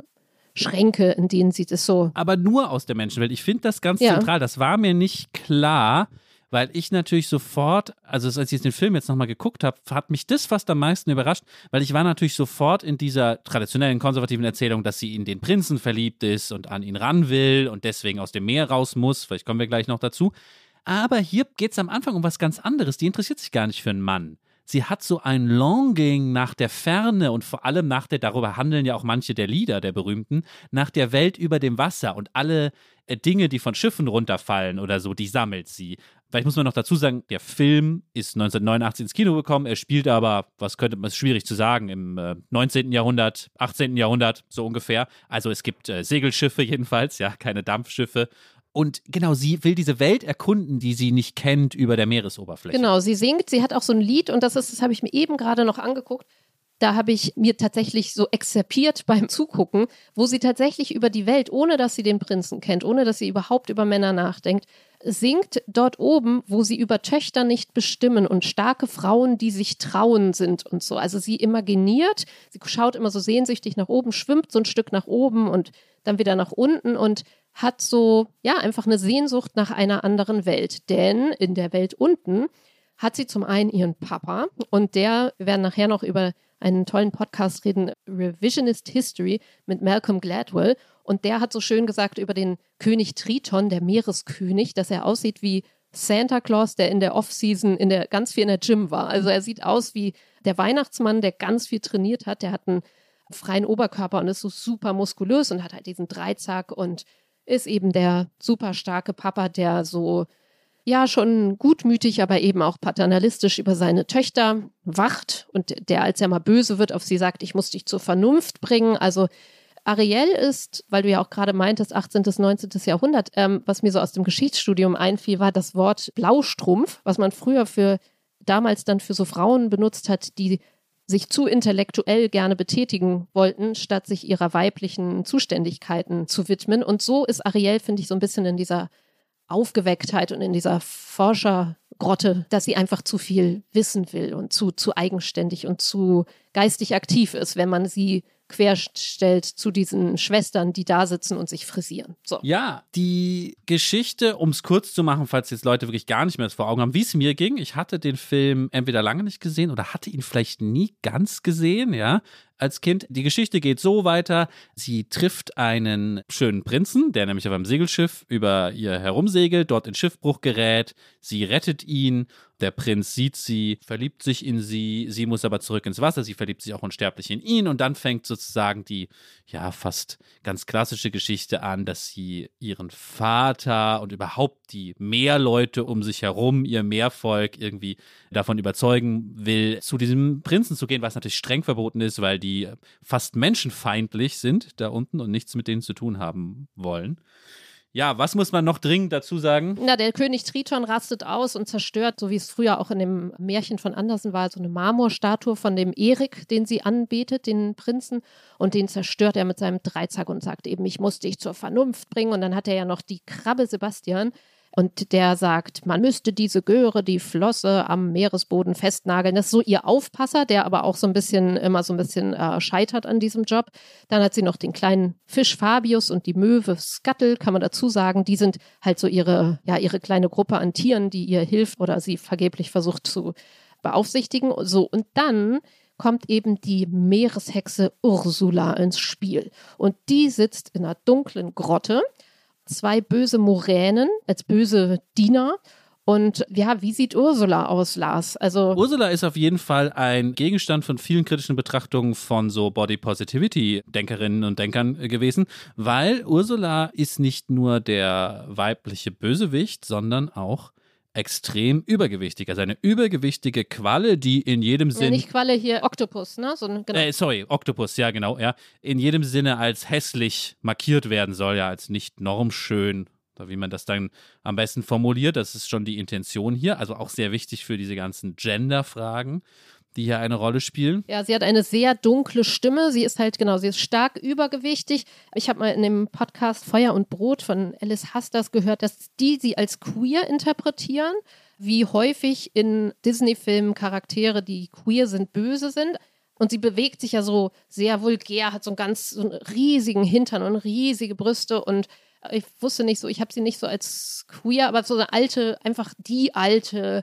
Schränke, in denen sie das so. Aber nur aus der Menschenwelt. Ich finde das ganz Ja. zentral. Das war mir nicht klar, weil ich natürlich sofort, also als ich den Film jetzt nochmal geguckt habe, hat mich das fast am meisten überrascht, weil ich war natürlich sofort in dieser traditionellen konservativen Erzählung, dass sie in den Prinzen verliebt ist und an ihn ran will und deswegen aus dem Meer raus muss. Vielleicht kommen wir gleich noch dazu. Aber hier geht es am Anfang um was ganz anderes. Die interessiert sich gar nicht für einen Mann. Sie hat so ein Longing nach der Ferne und vor allem nach der, darüber handeln ja auch manche der Lieder der berühmten, nach der Welt über dem Wasser und alle äh, Dinge, die von Schiffen runterfallen oder so, die sammelt sie. Vielleicht muss man noch dazu sagen, der Film ist 1989 ins Kino gekommen. Er spielt aber, was könnte man, ist schwierig zu sagen, im äh, 19. Jahrhundert, 18. Jahrhundert, so ungefähr. Also es gibt äh, Segelschiffe jedenfalls, ja, keine Dampfschiffe. Und genau, sie will diese Welt erkunden, die sie nicht kennt über der Meeresoberfläche. Genau, sie singt, sie hat auch so ein Lied und das ist, das habe ich mir eben gerade noch angeguckt. Da habe ich mir tatsächlich so exerpiert beim Zugucken, wo sie tatsächlich über die Welt, ohne dass sie den Prinzen kennt, ohne dass sie überhaupt über Männer nachdenkt, singt dort oben, wo sie über Töchter nicht bestimmen und starke Frauen, die sich trauen sind und so. Also sie imaginiert, sie schaut immer so sehnsüchtig nach oben, schwimmt so ein Stück nach oben und dann wieder nach unten und hat so, ja, einfach eine Sehnsucht nach einer anderen Welt. Denn in der Welt unten hat sie zum einen ihren Papa und der, wir werden nachher noch über einen tollen Podcast reden, Revisionist History mit Malcolm Gladwell. Und der hat so schön gesagt über den König Triton, der Meereskönig, dass er aussieht wie Santa Claus, der in der Off-Season in der, ganz viel in der Gym war. Also er sieht aus wie der Weihnachtsmann, der ganz viel trainiert hat. Der hat einen freien Oberkörper und ist so super muskulös und hat halt diesen Dreizack und ist eben der super starke Papa, der so ja schon gutmütig, aber eben auch paternalistisch über seine Töchter wacht und der, als er mal böse wird, auf sie sagt, ich muss dich zur Vernunft bringen. Also Ariel ist, weil du ja auch gerade meintest, 18. bis 19. Jahrhundert, ähm, was mir so aus dem Geschichtsstudium einfiel, war das Wort Blaustrumpf, was man früher für damals dann für so Frauen benutzt hat, die sich zu intellektuell gerne betätigen wollten, statt sich ihrer weiblichen Zuständigkeiten zu widmen. Und so ist Ariel, finde ich, so ein bisschen in dieser Aufgewecktheit und in dieser Forschergrotte, dass sie einfach zu viel wissen will und zu, zu eigenständig und zu geistig aktiv ist, wenn man sie querstellt zu diesen Schwestern, die da sitzen und sich frisieren. So. Ja, die Geschichte, um es kurz zu machen, falls jetzt Leute wirklich gar nicht mehr das vor Augen haben, wie es mir ging. Ich hatte den Film entweder lange nicht gesehen oder hatte ihn vielleicht nie ganz gesehen, ja, als Kind. Die Geschichte geht so weiter. Sie trifft einen schönen Prinzen, der nämlich auf einem Segelschiff über ihr herumsegelt, dort in Schiffbruch gerät. Sie rettet ihn. Der Prinz sieht sie, verliebt sich in sie. Sie muss aber zurück ins Wasser. Sie verliebt sich auch unsterblich in ihn. Und dann fängt sozusagen die, ja, fast ganz klassische Geschichte an, dass sie ihren Vater und überhaupt die Meerleute um sich herum, ihr Meervolk irgendwie davon überzeugen will, zu diesem Prinzen zu gehen, was natürlich streng verboten ist, weil die fast menschenfeindlich sind da unten und nichts mit denen zu tun haben wollen. Ja, was muss man noch dringend dazu sagen? Na, der König Triton rastet aus und zerstört, so wie es früher auch in dem Märchen von Andersen war, so eine Marmorstatue von dem Erik, den sie anbetet, den Prinzen. Und den zerstört er mit seinem Dreizack und sagt eben, ich muss dich zur Vernunft bringen. Und dann hat er ja noch die Krabbe Sebastian, und der sagt, man müsste diese Göre, die Flosse am Meeresboden festnageln. Das ist so ihr Aufpasser, der aber auch so ein bisschen, immer so ein bisschen äh, scheitert an diesem Job. Dann hat sie noch den kleinen Fisch Fabius und die Möwe Scuttle, kann man dazu sagen. Die sind halt so ihre, ja, ihre kleine Gruppe an Tieren, die ihr hilft oder sie vergeblich versucht zu beaufsichtigen. So, und dann kommt eben die Meereshexe Ursula ins Spiel. Und die sitzt in einer dunklen Grotte zwei böse Moränen als böse Diener. Und ja, wie sieht Ursula aus, Lars? Also Ursula ist auf jeden Fall ein Gegenstand von vielen kritischen Betrachtungen von so Body Positivity Denkerinnen und Denkern gewesen, weil Ursula ist nicht nur der weibliche Bösewicht, sondern auch extrem übergewichtig. Also eine übergewichtige Qualle, die in jedem Sinne. Ja, nicht Qualle hier, Oktopus, ne? So, genau. äh, sorry, Oktopus, ja, genau, ja. In jedem Sinne als hässlich markiert werden soll, ja, als nicht normschön. Oder wie man das dann am besten formuliert, das ist schon die Intention hier. Also auch sehr wichtig für diese ganzen Gender-Fragen die hier eine Rolle spielen. Ja, sie hat eine sehr dunkle Stimme. Sie ist halt, genau, sie ist stark übergewichtig. Ich habe mal in dem Podcast Feuer und Brot von Alice Hasters gehört, dass die sie als queer interpretieren. Wie häufig in Disney-Filmen Charaktere, die queer sind, böse sind. Und sie bewegt sich ja so sehr vulgär, hat so einen ganz so einen riesigen Hintern und riesige Brüste und ich wusste nicht so, ich habe sie nicht so als queer, aber so eine alte, einfach die alte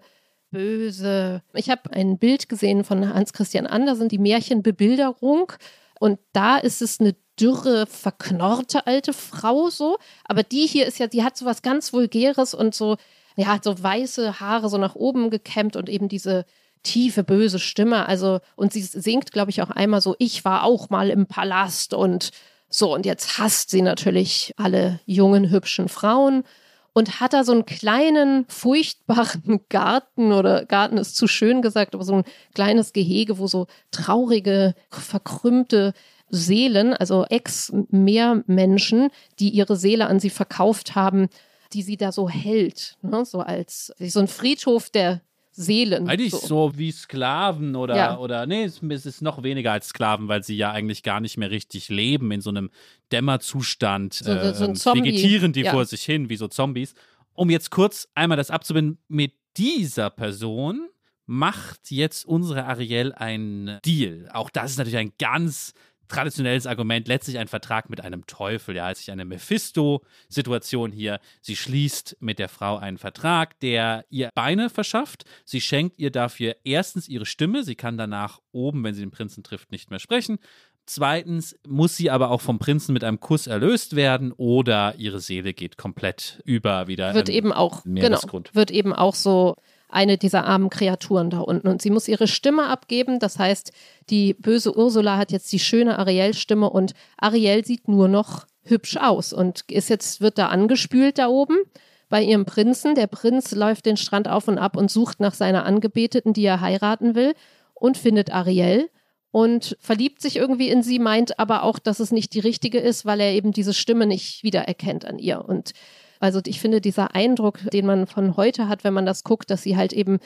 böse. Ich habe ein Bild gesehen von Hans Christian Andersen, die Märchenbebilderung. Und da ist es eine dürre, verknorrte alte Frau so. Aber die hier ist ja, die hat so was ganz Vulgäres und so, ja, hat so weiße Haare so nach oben gekämmt und eben diese tiefe, böse Stimme. Also, und sie singt, glaube ich, auch einmal so, ich war auch mal im Palast und so. Und jetzt hasst sie natürlich alle jungen, hübschen Frauen und hat da so einen kleinen, furchtbaren Garten oder Garten ist zu schön gesagt, aber so ein kleines Gehege, wo so traurige, verkrümmte Seelen, also Ex-Meermenschen, die ihre Seele an sie verkauft haben, die sie da so hält, ne? so als so ein Friedhof der Seelen. Eigentlich so, so wie Sklaven oder, ja. oder nee, es ist noch weniger als Sklaven, weil sie ja eigentlich gar nicht mehr richtig leben in so einem Dämmerzustand. So, äh, so ein ähm, vegetieren die ja. vor sich hin, wie so Zombies. Um jetzt kurz einmal das abzubinden, mit dieser Person macht jetzt unsere Ariel einen Deal. Auch das ist natürlich ein ganz traditionelles Argument, letztlich ein Vertrag mit einem Teufel. Ja, es ist eine Mephisto-Situation hier. Sie schließt mit der Frau einen Vertrag, der ihr Beine verschafft. Sie schenkt ihr dafür erstens ihre Stimme. Sie kann danach oben, wenn sie den Prinzen trifft, nicht mehr sprechen. Zweitens muss sie aber auch vom Prinzen mit einem Kuss erlöst werden oder ihre Seele geht komplett über wieder. Wird eben auch, genau, wird eben auch so eine dieser armen Kreaturen da unten. Und sie muss ihre Stimme abgeben. Das heißt, die böse Ursula hat jetzt die schöne Ariel-Stimme und Ariel sieht nur noch hübsch aus und ist jetzt, wird da angespült da oben bei ihrem Prinzen. Der Prinz läuft den Strand auf und ab und sucht nach seiner Angebeteten, die er heiraten will und findet Ariel und verliebt sich irgendwie in sie, meint aber auch, dass es nicht die richtige ist, weil er eben diese Stimme nicht wiedererkennt an ihr. Und also ich finde, dieser Eindruck, den man von heute hat, wenn man das guckt, dass sie halt eben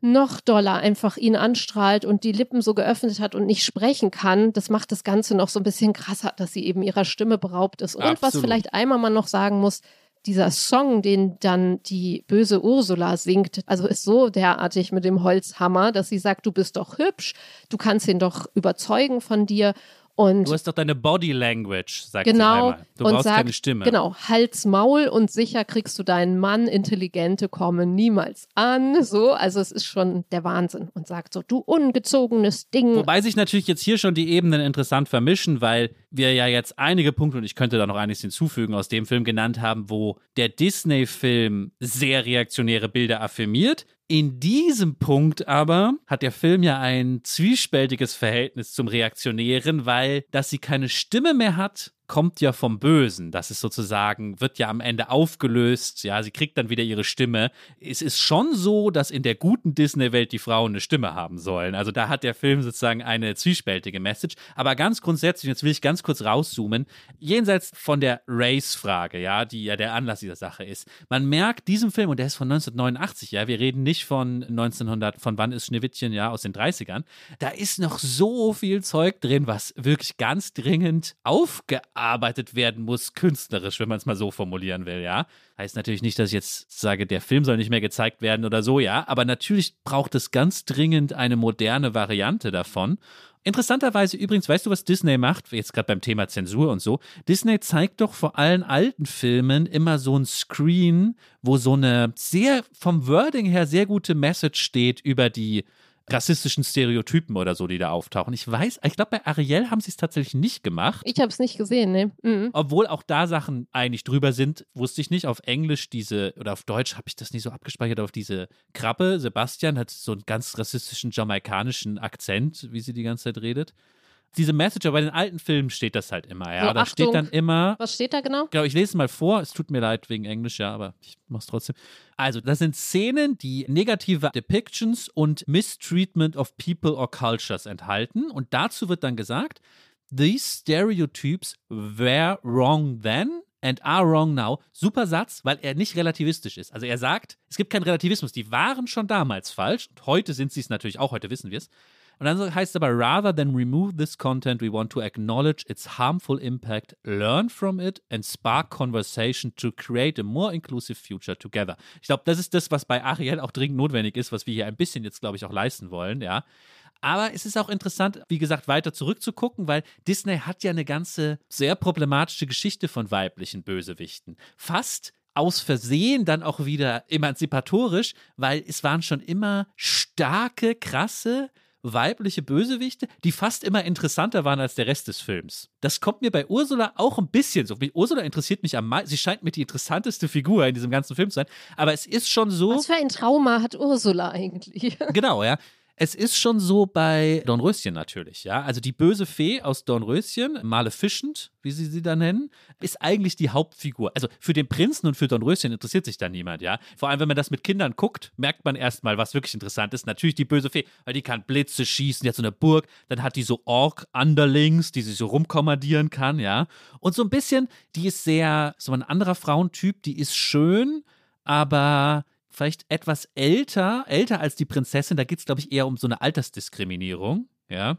noch doller einfach ihn anstrahlt und die Lippen so geöffnet hat und nicht sprechen kann, das macht das Ganze noch so ein bisschen krasser, dass sie eben ihrer Stimme beraubt ist. Und Absolut. was vielleicht einmal man noch sagen muss, dieser Song, den dann die böse Ursula singt, also ist so derartig mit dem Holzhammer, dass sie sagt, du bist doch hübsch, du kannst ihn doch überzeugen von dir. Und du hast doch deine Body Language, sagt genau, sie einmal. Du und brauchst sagt, keine Stimme. Genau, Hals, Maul und sicher kriegst du deinen Mann. Intelligente kommen niemals an. So, also es ist schon der Wahnsinn. Und sagt so, du ungezogenes Ding. Wobei sich natürlich jetzt hier schon die Ebenen interessant vermischen, weil wir ja jetzt einige Punkte, und ich könnte da noch einiges hinzufügen, aus dem Film genannt haben, wo der Disney-Film sehr reaktionäre Bilder affirmiert, in diesem Punkt aber hat der Film ja ein zwiespältiges Verhältnis zum Reaktionären, weil dass sie keine Stimme mehr hat, kommt ja vom Bösen. Das ist sozusagen, wird ja am Ende aufgelöst. Ja, sie kriegt dann wieder ihre Stimme. Es ist schon so, dass in der guten Disney-Welt die Frauen eine Stimme haben sollen. Also da hat der Film sozusagen eine zwiespältige Message. Aber ganz grundsätzlich, jetzt will ich ganz kurz rauszoomen, jenseits von der Race-Frage, ja, die ja der Anlass dieser Sache ist. Man merkt diesem Film, und der ist von 1989, ja, wir reden nicht von 1900, von wann ist Schneewittchen, ja, aus den 30ern. Da ist noch so viel Zeug drin, was wirklich ganz dringend aufgearbeitet werden muss, künstlerisch, wenn man es mal so formulieren will, ja. Heißt natürlich nicht, dass ich jetzt sage, der Film soll nicht mehr gezeigt werden oder so, ja. Aber natürlich braucht es ganz dringend eine moderne Variante davon. Interessanterweise übrigens, weißt du, was Disney macht? Jetzt gerade beim Thema Zensur und so. Disney zeigt doch vor allen alten Filmen immer so ein Screen, wo so eine sehr vom Wording her sehr gute Message steht über die rassistischen Stereotypen oder so, die da auftauchen. Ich weiß, ich glaube, bei Ariel haben sie es tatsächlich nicht gemacht. Ich habe es nicht gesehen, ne? Mhm. Obwohl auch da Sachen eigentlich drüber sind, wusste ich nicht. Auf Englisch diese, oder auf Deutsch habe ich das nicht so abgespeichert, auf diese Krabbe. Sebastian hat so einen ganz rassistischen jamaikanischen Akzent, wie sie die ganze Zeit redet diese Message, aber bei den alten Filmen steht das halt immer, ja. So, da Achtung. steht dann immer. Was steht da genau? Genau, ich lese es mal vor. Es tut mir leid wegen Englisch, ja, aber ich mache es trotzdem. Also, das sind Szenen, die negative Depictions und Mistreatment of people or cultures enthalten. Und dazu wird dann gesagt, these stereotypes were wrong then and are wrong now. Super Satz, weil er nicht relativistisch ist. Also er sagt, es gibt keinen Relativismus. Die waren schon damals falsch. Und heute sind sie es natürlich auch, heute wissen wir es. Und dann heißt es aber, rather than remove this content, we want to acknowledge its harmful impact, learn from it and spark conversation to create a more inclusive future together. Ich glaube, das ist das, was bei Ariel auch dringend notwendig ist, was wir hier ein bisschen jetzt, glaube ich, auch leisten wollen, ja. Aber es ist auch interessant, wie gesagt, weiter zurückzugucken, weil Disney hat ja eine ganze sehr problematische Geschichte von weiblichen Bösewichten. Fast aus Versehen dann auch wieder emanzipatorisch, weil es waren schon immer starke, krasse, weibliche Bösewichte, die fast immer interessanter waren als der Rest des Films. Das kommt mir bei Ursula auch ein bisschen so. Ursula interessiert mich am meisten. Sie scheint mir die interessanteste Figur in diesem ganzen Film zu sein. Aber es ist schon so. Was für ein Trauma hat Ursula eigentlich? Genau, ja. Es ist schon so bei Dornröschen natürlich, ja. Also die böse Fee aus Dornröschen, Maleficent, wie sie sie da nennen, ist eigentlich die Hauptfigur. Also für den Prinzen und für Dornröschen interessiert sich da niemand, ja. Vor allem, wenn man das mit Kindern guckt, merkt man erstmal, was wirklich interessant ist. Natürlich die böse Fee, weil die kann Blitze schießen, die hat so eine Burg, dann hat die so Ork-Underlings, die sie so rumkommandieren kann, ja. Und so ein bisschen, die ist sehr, so ein anderer Frauentyp, die ist schön, aber vielleicht etwas älter, älter als die Prinzessin. Da geht es, glaube ich, eher um so eine Altersdiskriminierung. Ja.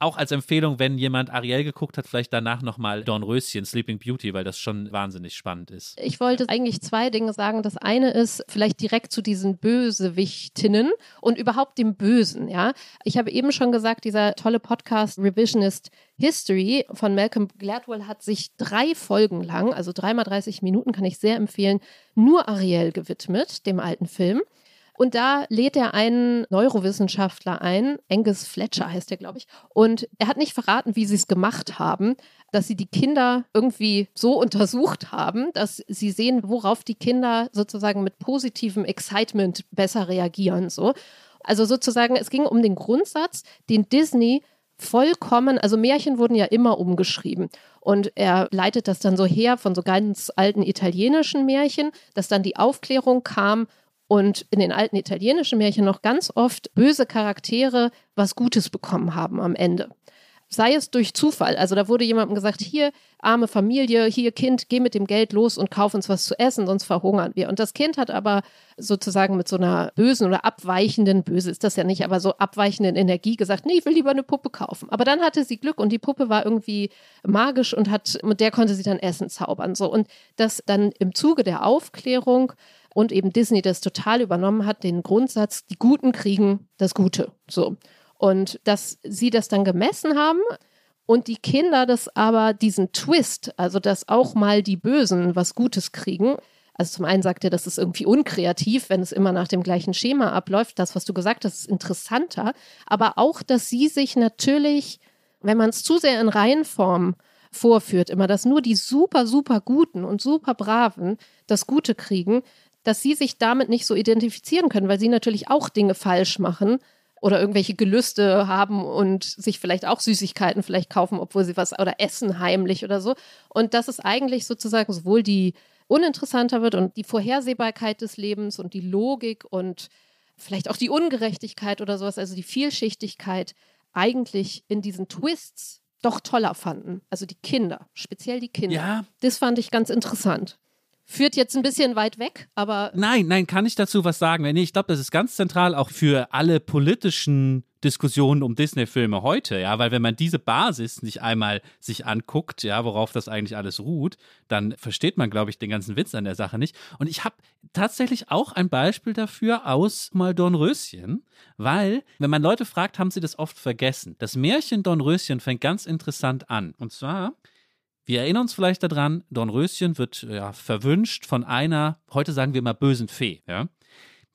Auch als Empfehlung, wenn jemand Ariel geguckt hat, vielleicht danach nochmal Dornröschen, Sleeping Beauty, weil das schon wahnsinnig spannend ist. Ich wollte eigentlich zwei Dinge sagen. Das eine ist vielleicht direkt zu diesen Bösewichtinnen und überhaupt dem Bösen, ja. Ich habe eben schon gesagt, dieser tolle Podcast Revisionist History von Malcolm Gladwell hat sich drei Folgen lang, also dreimal 30 Minuten, kann ich sehr empfehlen, nur Ariel gewidmet, dem alten Film. Und da lädt er einen Neurowissenschaftler ein, Angus Fletcher heißt er, glaube ich. Und er hat nicht verraten, wie sie es gemacht haben, dass sie die Kinder irgendwie so untersucht haben, dass sie sehen, worauf die Kinder sozusagen mit positivem Excitement besser reagieren. So. Also sozusagen, es ging um den Grundsatz, den Disney vollkommen, also Märchen wurden ja immer umgeschrieben. Und er leitet das dann so her von so ganz alten italienischen Märchen, dass dann die Aufklärung kam und in den alten italienischen Märchen noch ganz oft böse Charaktere was Gutes bekommen haben am Ende. Sei es durch Zufall. Also da wurde jemandem gesagt, hier, arme Familie, hier Kind, geh mit dem Geld los und kauf uns was zu essen, sonst verhungern wir. Und das Kind hat aber sozusagen mit so einer bösen oder abweichenden, böse ist das ja nicht, aber so abweichenden Energie gesagt, nee, ich will lieber eine Puppe kaufen. Aber dann hatte sie Glück und die Puppe war irgendwie magisch und hat, mit der konnte sie dann Essen zaubern. So. Und das dann im Zuge der Aufklärung und eben Disney das total übernommen hat, den Grundsatz, die Guten kriegen das Gute. So. Und dass sie das dann gemessen haben und die Kinder das aber diesen Twist, also dass auch mal die Bösen was Gutes kriegen. Also zum einen sagt er, das ist irgendwie unkreativ, wenn es immer nach dem gleichen Schema abläuft. Das, was du gesagt hast, ist interessanter. Aber auch, dass sie sich natürlich, wenn man es zu sehr in Reihenform vorführt, immer, dass nur die super, super Guten und super Braven das Gute kriegen, dass sie sich damit nicht so identifizieren können, weil sie natürlich auch Dinge falsch machen oder irgendwelche Gelüste haben und sich vielleicht auch Süßigkeiten vielleicht kaufen, obwohl sie was oder essen heimlich oder so. Und dass es eigentlich sozusagen sowohl die uninteressanter wird und die Vorhersehbarkeit des Lebens und die Logik und vielleicht auch die Ungerechtigkeit oder sowas, also die Vielschichtigkeit eigentlich in diesen Twists doch toller fanden. Also die Kinder, speziell die Kinder. Ja. Das fand ich ganz interessant. Führt jetzt ein bisschen weit weg, aber. Nein, nein, kann ich dazu was sagen? Nee, ich glaube, das ist ganz zentral auch für alle politischen Diskussionen um Disney-Filme heute, ja, weil wenn man diese Basis nicht einmal sich anguckt, ja, worauf das eigentlich alles ruht, dann versteht man, glaube ich, den ganzen Witz an der Sache nicht. Und ich habe tatsächlich auch ein Beispiel dafür aus mal Dornröschen, weil, wenn man Leute fragt, haben sie das oft vergessen. Das Märchen Dornröschen fängt ganz interessant an. Und zwar wir erinnern uns vielleicht daran, Dornröschen wird ja, verwünscht von einer, heute sagen wir mal, bösen Fee. Ja?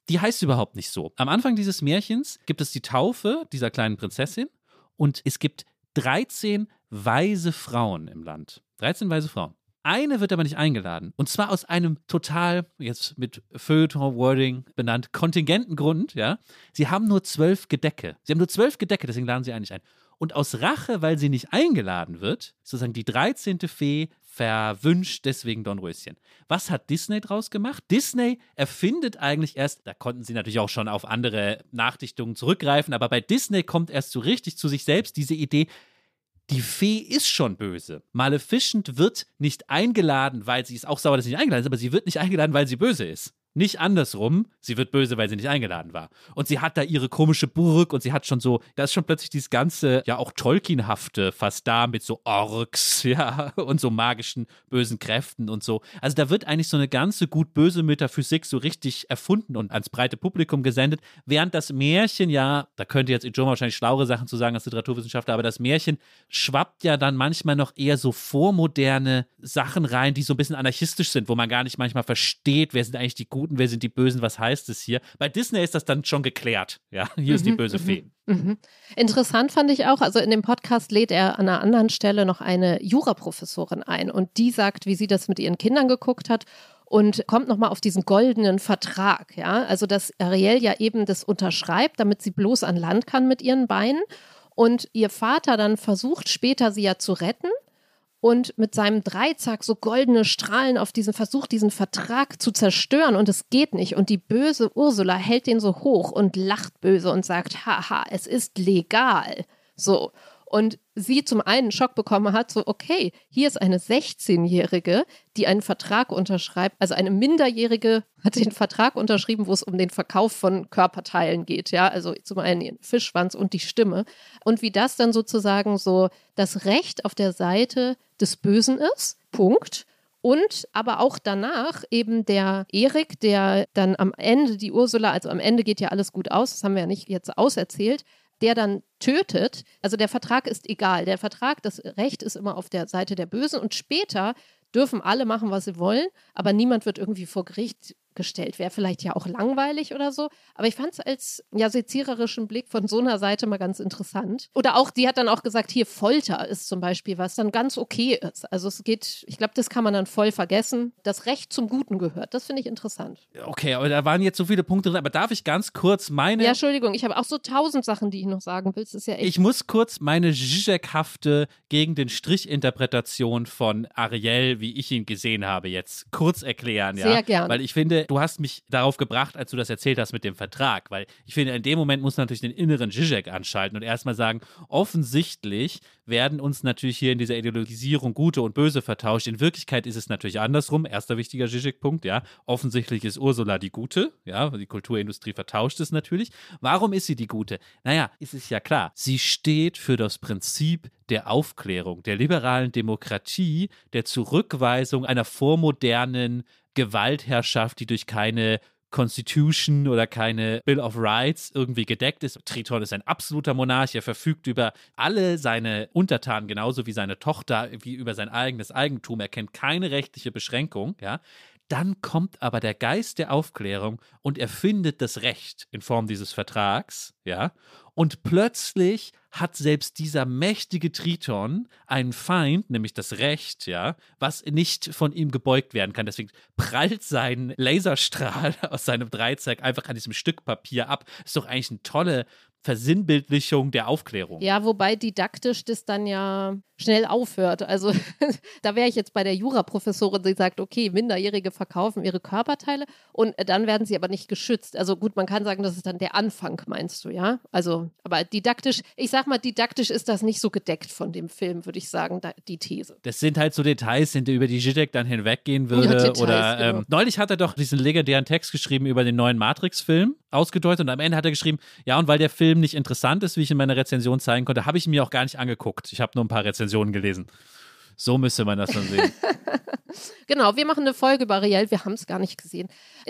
Die heißt überhaupt nicht so. Am Anfang dieses Märchens gibt es die Taufe dieser kleinen Prinzessin und es gibt 13 weise Frauen im Land. 13 weise Frauen. Eine wird aber nicht eingeladen. Und zwar aus einem total, jetzt mit Feuilleton-Wording benannt, kontingenten Grund, ja. Sie haben nur zwölf Gedecke. Sie haben nur zwölf Gedecke, deswegen laden sie eigentlich ein. Und aus Rache, weil sie nicht eingeladen wird, sozusagen die 13. Fee verwünscht deswegen Dornröschen. Was hat Disney draus gemacht? Disney erfindet eigentlich erst, da konnten sie natürlich auch schon auf andere Nachdichtungen zurückgreifen, aber bei Disney kommt erst so richtig zu sich selbst diese Idee, die Fee ist schon böse. Maleficent wird nicht eingeladen, weil sie ist auch sauer, dass sie nicht eingeladen ist, aber sie wird nicht eingeladen, weil sie böse ist. Nicht andersrum, sie wird böse, weil sie nicht eingeladen war. Und sie hat da ihre komische Burg und sie hat schon so, da ist schon plötzlich dieses ganze, ja auch Tolkienhafte fast da mit so Orks, ja, und so magischen bösen Kräften und so. Also da wird eigentlich so eine ganze gut-böse Metaphysik so richtig erfunden und ans breite Publikum gesendet, während das Märchen ja, da könnte jetzt Ijoma wahrscheinlich schlauere Sachen zu sagen als Literaturwissenschaftler, aber das Märchen schwappt ja dann manchmal noch eher so vormoderne Sachen rein, die so ein bisschen anarchistisch sind, wo man gar nicht manchmal versteht, wer sind eigentlich die guten Guten, wer sind die Bösen, was heißt es hier? Bei Disney ist das dann schon geklärt. Ja, hier ist die mhm, böse mhm, Fee. Mhm. Interessant fand ich auch, also in dem Podcast lädt er an einer anderen Stelle noch eine Juraprofessorin ein und die sagt, wie sie das mit ihren Kindern geguckt hat und kommt nochmal auf diesen goldenen Vertrag, ja, also dass Ariel ja eben das unterschreibt, damit sie bloß an Land kann mit ihren Beinen und ihr Vater dann versucht später sie ja zu retten und mit seinem Dreizack so goldene Strahlen auf diesen Versuch, diesen Vertrag zu zerstören und es geht nicht. Und die böse Ursula hält den so hoch und lacht böse und sagt, haha, es ist legal. So und sie zum einen Schock bekommen hat, so, okay, hier ist eine 16-Jährige, die einen Vertrag unterschreibt, also eine Minderjährige hat den Vertrag unterschrieben, wo es um den Verkauf von Körperteilen geht, ja, also zum einen ihren Fischschwanz und die Stimme. Und wie das dann sozusagen so das Recht auf der Seite des Bösen ist, Punkt. Und aber auch danach eben der Erik, der dann am Ende die Ursula, also am Ende geht ja alles gut aus, das haben wir ja nicht jetzt auserzählt, der dann tötet, also der Vertrag ist egal. Der Vertrag, das Recht ist immer auf der Seite der Bösen und später dürfen alle machen, was sie wollen, aber niemand wird irgendwie vor Gericht gestellt. Wäre vielleicht ja auch langweilig oder so. Aber ich fand es als ja, seziererischen Blick von so einer Seite mal ganz interessant. Oder auch, die hat dann auch gesagt, hier Folter ist zum Beispiel, was dann ganz okay ist. Also es geht, ich glaube, das kann man dann voll vergessen. Das Recht zum Guten gehört. Das finde ich interessant. Okay, aber da waren jetzt so viele Punkte drin. Aber darf ich ganz kurz meine. Ja, Entschuldigung, ich habe auch so tausend Sachen, die ich noch sagen will. Das ist ja echt. Ich muss kurz meine Zizek-hafte gegen den Strich-Interpretation von Ariel, wie ich ihn gesehen habe, jetzt kurz erklären. Ja? Sehr gern. Weil ich finde, du hast mich darauf gebracht, als du das erzählt hast mit dem Vertrag, weil ich finde, in dem Moment muss man natürlich den inneren Zizek anschalten und erstmal sagen, offensichtlich werden uns natürlich hier in dieser Ideologisierung Gute und Böse vertauscht. In Wirklichkeit ist es natürlich andersrum. Erster wichtiger Zizek-Punkt, ja. Offensichtlich ist Ursula die Gute, ja, die Kulturindustrie vertauscht es natürlich. Warum ist sie die Gute? Naja, ist es ja klar. Sie steht für das Prinzip der Aufklärung, der liberalen Demokratie, der Zurückweisung einer vormodernen Gewaltherrschaft, die durch keine Constitution oder keine Bill of Rights irgendwie gedeckt ist. Triton ist ein absoluter Monarch, er verfügt über alle seine Untertanen, genauso wie seine Tochter, wie über sein eigenes Eigentum. Er kennt keine rechtliche Beschränkung, ja. Dann kommt aber der Geist der Aufklärung und erfindet das Recht in Form dieses Vertrags, ja. Und plötzlich hat selbst dieser mächtige Triton einen Feind, nämlich das Recht, ja, was nicht von ihm gebeugt werden kann. Deswegen prallt sein Laserstrahl aus seinem Dreizack einfach an diesem Stück Papier ab. Ist doch eigentlich eine tolle Versinnbildlichung der Aufklärung. Ja, wobei didaktisch das dann ja schnell aufhört. Also da wäre ich jetzt bei der Juraprofessorin, die sagt, okay, Minderjährige verkaufen ihre Körperteile und dann werden sie aber nicht geschützt. Also gut, man kann sagen, das ist dann der Anfang, meinst du, ja? Also, aber didaktisch, ich sag mal, didaktisch ist das nicht so gedeckt von dem Film, würde ich sagen, da, die These. Das sind halt so Details, über die Zizek dann hinweggehen würde. Ja, Details, oder ähm, genau. neulich hat er doch diesen legendären Text geschrieben über den neuen Matrix-Film, ausgedeutet und am Ende hat er geschrieben, ja, und weil der Film nicht interessant ist, wie ich in meiner Rezension zeigen konnte, habe ich mir auch gar nicht angeguckt. Ich habe nur ein paar Rezensionen gelesen. So müsste man das dann sehen. genau, wir machen eine Folge über Riel, wir haben es gar nicht gesehen.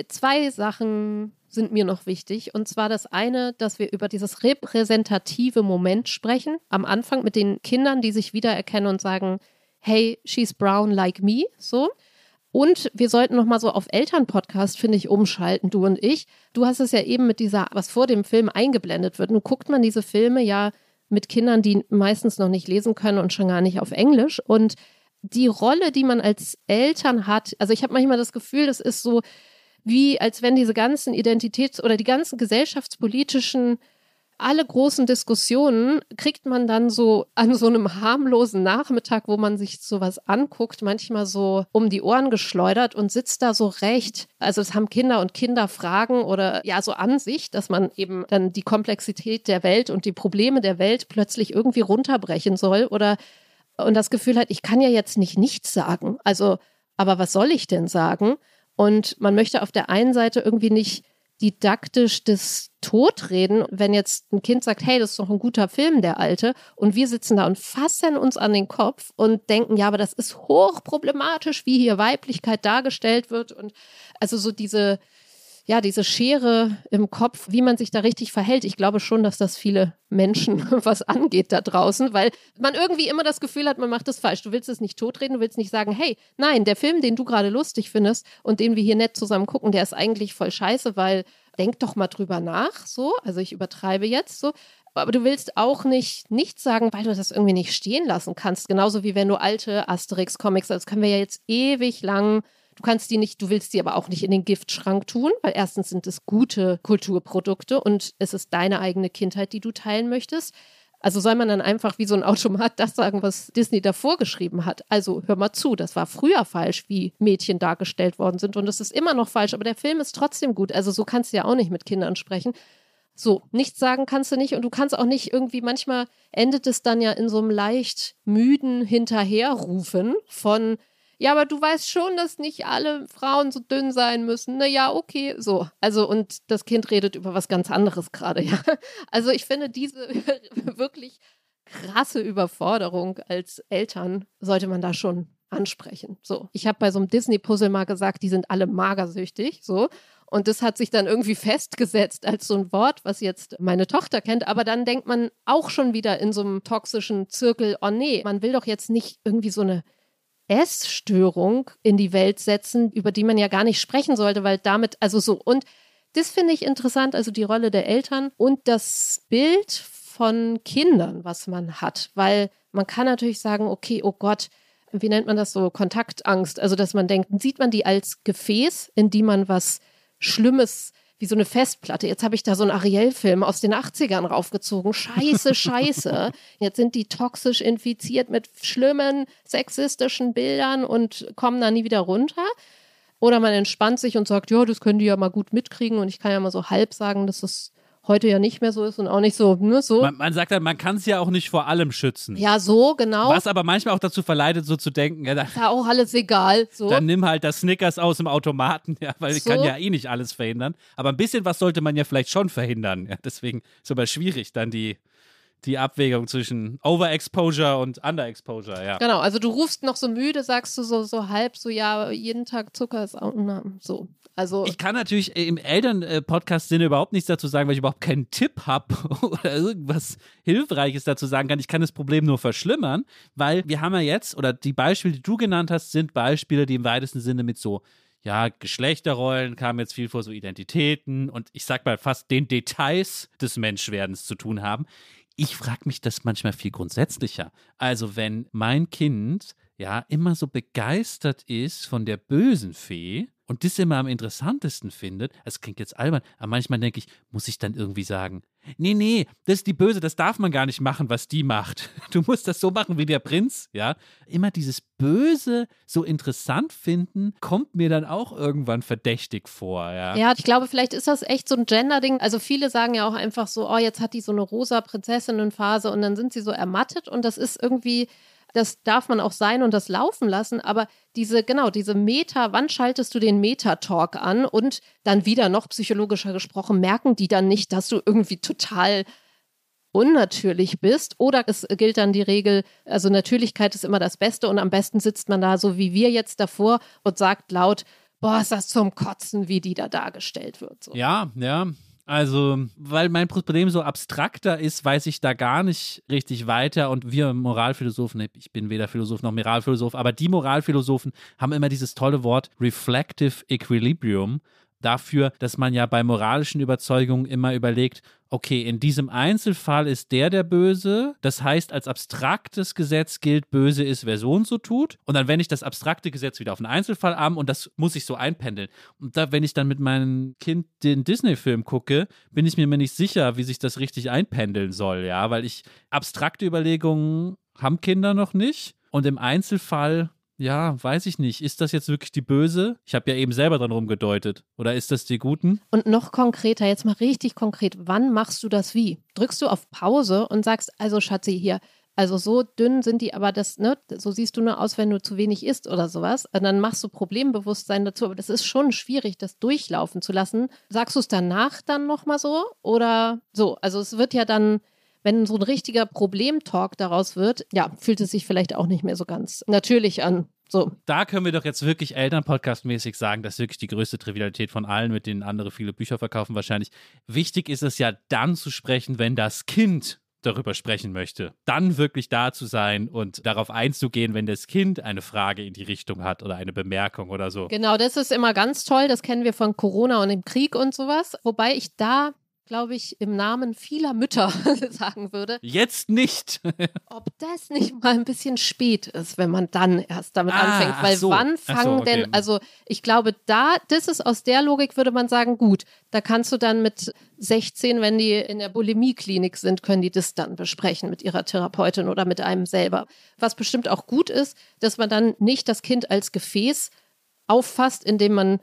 Zwei Sachen sind mir noch wichtig. Und zwar das eine, dass wir über dieses repräsentative Moment sprechen. Am Anfang mit den Kindern, die sich wiedererkennen und sagen, hey, she's brown like me. So. Und wir sollten noch mal so auf Elternpodcast, finde ich, umschalten, du und ich. Du hast es ja eben mit dieser, was vor dem Film eingeblendet wird. Nun guckt man diese Filme ja mit Kindern, die meistens noch nicht lesen können und schon gar nicht auf Englisch. Und die Rolle, die man als Eltern hat, also ich habe manchmal das Gefühl, das ist so wie, als wenn diese ganzen Identitäts- oder die ganzen gesellschaftspolitischen alle großen Diskussionen kriegt man dann so an so einem harmlosen Nachmittag, wo man sich sowas anguckt, manchmal so um die Ohren geschleudert und sitzt da so recht. Also es haben Kinder und Kinder Fragen oder ja so an sich, dass man eben dann die Komplexität der Welt und die Probleme der Welt plötzlich irgendwie runterbrechen soll oder und das Gefühl hat, ich kann ja jetzt nicht nichts sagen. Also, aber was soll ich denn sagen? Und man möchte auf der einen Seite irgendwie nicht didaktisch das Totreden, wenn jetzt ein Kind sagt, hey, das ist doch ein guter Film, der alte, und wir sitzen da und fassen uns an den Kopf und denken, ja, aber das ist hochproblematisch, wie hier Weiblichkeit dargestellt wird und also so diese ja, diese Schere im Kopf, wie man sich da richtig verhält. Ich glaube schon, dass das viele Menschen was angeht da draußen, weil man irgendwie immer das Gefühl hat, man macht es falsch. Du willst es nicht totreden, du willst nicht sagen, hey, nein, der Film, den du gerade lustig findest und den wir hier nett zusammen gucken, der ist eigentlich voll scheiße, weil denk doch mal drüber nach, so. Also ich übertreibe jetzt so. Aber du willst auch nicht nichts sagen, weil du das irgendwie nicht stehen lassen kannst. Genauso wie wenn du alte Asterix-Comics, das können wir ja jetzt ewig lang Du kannst die nicht, du willst die aber auch nicht in den Giftschrank tun, weil erstens sind es gute Kulturprodukte und es ist deine eigene Kindheit, die du teilen möchtest. Also soll man dann einfach wie so ein Automat das sagen, was Disney davor geschrieben hat. Also hör mal zu, das war früher falsch, wie Mädchen dargestellt worden sind und es ist immer noch falsch, aber der Film ist trotzdem gut. Also so kannst du ja auch nicht mit Kindern sprechen. So, nichts sagen kannst du nicht und du kannst auch nicht irgendwie, manchmal endet es dann ja in so einem leicht müden Hinterherrufen von, ja, aber du weißt schon, dass nicht alle Frauen so dünn sein müssen. Na ja, okay, so. Also, und das Kind redet über was ganz anderes gerade, ja. Also, ich finde diese wirklich krasse Überforderung als Eltern sollte man da schon ansprechen. So. Ich habe bei so einem Disney-Puzzle mal gesagt, die sind alle magersüchtig, so. Und das hat sich dann irgendwie festgesetzt als so ein Wort, was jetzt meine Tochter kennt. Aber dann denkt man auch schon wieder in so einem toxischen Zirkel, oh nee, man will doch jetzt nicht irgendwie so eine Essstörung in die Welt setzen, über die man ja gar nicht sprechen sollte, weil damit, also so, und das finde ich interessant, also die Rolle der Eltern und das Bild von Kindern, was man hat, weil man kann natürlich sagen, okay, oh Gott, wie nennt man das so, Kontaktangst, also dass man denkt, sieht man die als Gefäß, in die man was Schlimmes wie so eine Festplatte. Jetzt habe ich da so einen Ariel-Film aus den 80ern raufgezogen. Scheiße, scheiße. Jetzt sind die toxisch infiziert mit schlimmen sexistischen Bildern und kommen da nie wieder runter. Oder man entspannt sich und sagt, ja, das können die ja mal gut mitkriegen. Und ich kann ja mal so halb sagen, dass es heute ja nicht mehr so ist und auch nicht so, ne, so. Man, man sagt halt, man kann es ja auch nicht vor allem schützen. Ja, so, genau. Was aber manchmal auch dazu verleitet, so zu denken, ja, da, ist ja auch alles egal. So. Dann nimm halt das Snickers aus dem Automaten, ja, weil so. kann ja eh nicht alles verhindern. Aber ein bisschen was sollte man ja vielleicht schon verhindern. Ja, deswegen ist aber schwierig, dann die die Abwägung zwischen Overexposure und Underexposure, ja. Genau, also du rufst noch so müde, sagst du so, so halb, so ja, jeden Tag Zucker ist auch na, so. Also ich kann natürlich im Eltern-Podcast-Sinne überhaupt nichts dazu sagen, weil ich überhaupt keinen Tipp habe oder irgendwas Hilfreiches dazu sagen kann. Ich kann das Problem nur verschlimmern, weil wir haben ja jetzt, oder die Beispiele, die du genannt hast, sind Beispiele, die im weitesten Sinne mit so ja, Geschlechterrollen kamen jetzt viel vor, so Identitäten und ich sag mal fast den Details des Menschwerdens zu tun haben. Ich frage mich das manchmal viel grundsätzlicher. Also, wenn mein Kind ja immer so begeistert ist von der bösen Fee, und das immer am interessantesten findet, es klingt jetzt albern, aber manchmal denke ich, muss ich dann irgendwie sagen, nee, nee, das ist die Böse, das darf man gar nicht machen, was die macht. Du musst das so machen wie der Prinz, ja. Immer dieses Böse so interessant finden, kommt mir dann auch irgendwann verdächtig vor, ja. Ja, ich glaube, vielleicht ist das echt so ein Gender-Ding. Also viele sagen ja auch einfach so, oh, jetzt hat die so eine rosa Prinzessinnenphase und dann sind sie so ermattet und das ist irgendwie das darf man auch sein und das laufen lassen, aber diese, genau, diese Meta, wann schaltest du den Meta-Talk an und dann wieder noch psychologischer gesprochen, merken die dann nicht, dass du irgendwie total unnatürlich bist oder es gilt dann die Regel, also Natürlichkeit ist immer das Beste und am besten sitzt man da so wie wir jetzt davor und sagt laut, boah, ist das zum Kotzen, wie die da dargestellt wird. So. Ja, ja. Also, weil mein Problem so abstrakter ist, weiß ich da gar nicht richtig weiter. Und wir Moralphilosophen, ich bin weder Philosoph noch Moralphilosoph, aber die Moralphilosophen haben immer dieses tolle Wort Reflective Equilibrium dafür, dass man ja bei moralischen Überzeugungen immer überlegt, okay, in diesem Einzelfall ist der der Böse. Das heißt, als abstraktes Gesetz gilt, böse ist, wer so und so tut. Und dann wende ich das abstrakte Gesetz wieder auf einen Einzelfall an und das muss ich so einpendeln. Und da, wenn ich dann mit meinem Kind den Disney-Film gucke, bin ich mir nicht sicher, wie sich das richtig einpendeln soll, ja, weil ich abstrakte Überlegungen haben Kinder noch nicht. Und im Einzelfall ja, weiß ich nicht. Ist das jetzt wirklich die Böse? Ich habe ja eben selber dran rumgedeutet. Oder ist das die Guten? Und noch konkreter, jetzt mal richtig konkret, wann machst du das wie? Drückst du auf Pause und sagst, also Schatzi, hier, also so dünn sind die, aber das, ne, so siehst du nur aus, wenn du zu wenig isst oder sowas. Und dann machst du Problembewusstsein dazu. Aber das ist schon schwierig, das durchlaufen zu lassen. Sagst du es danach dann nochmal so? Oder so? Also es wird ja dann wenn so ein richtiger Problemtalk daraus wird, ja, fühlt es sich vielleicht auch nicht mehr so ganz natürlich an. So. Da können wir doch jetzt wirklich Elternpodcast-mäßig sagen, das ist wirklich die größte Trivialität von allen, mit denen andere viele Bücher verkaufen wahrscheinlich. Wichtig ist es ja dann zu sprechen, wenn das Kind darüber sprechen möchte, dann wirklich da zu sein und darauf einzugehen, wenn das Kind eine Frage in die Richtung hat oder eine Bemerkung oder so. Genau, das ist immer ganz toll. Das kennen wir von Corona und dem Krieg und sowas. Wobei ich da glaube ich, im Namen vieler Mütter sagen würde. Jetzt nicht. ob das nicht mal ein bisschen spät ist, wenn man dann erst damit ah, anfängt. Weil so. wann fangen so, okay. denn, also ich glaube, da, das ist aus der Logik, würde man sagen, gut, da kannst du dann mit 16, wenn die in der Bulimieklinik sind, können die das dann besprechen mit ihrer Therapeutin oder mit einem selber. Was bestimmt auch gut ist, dass man dann nicht das Kind als Gefäß auffasst, indem man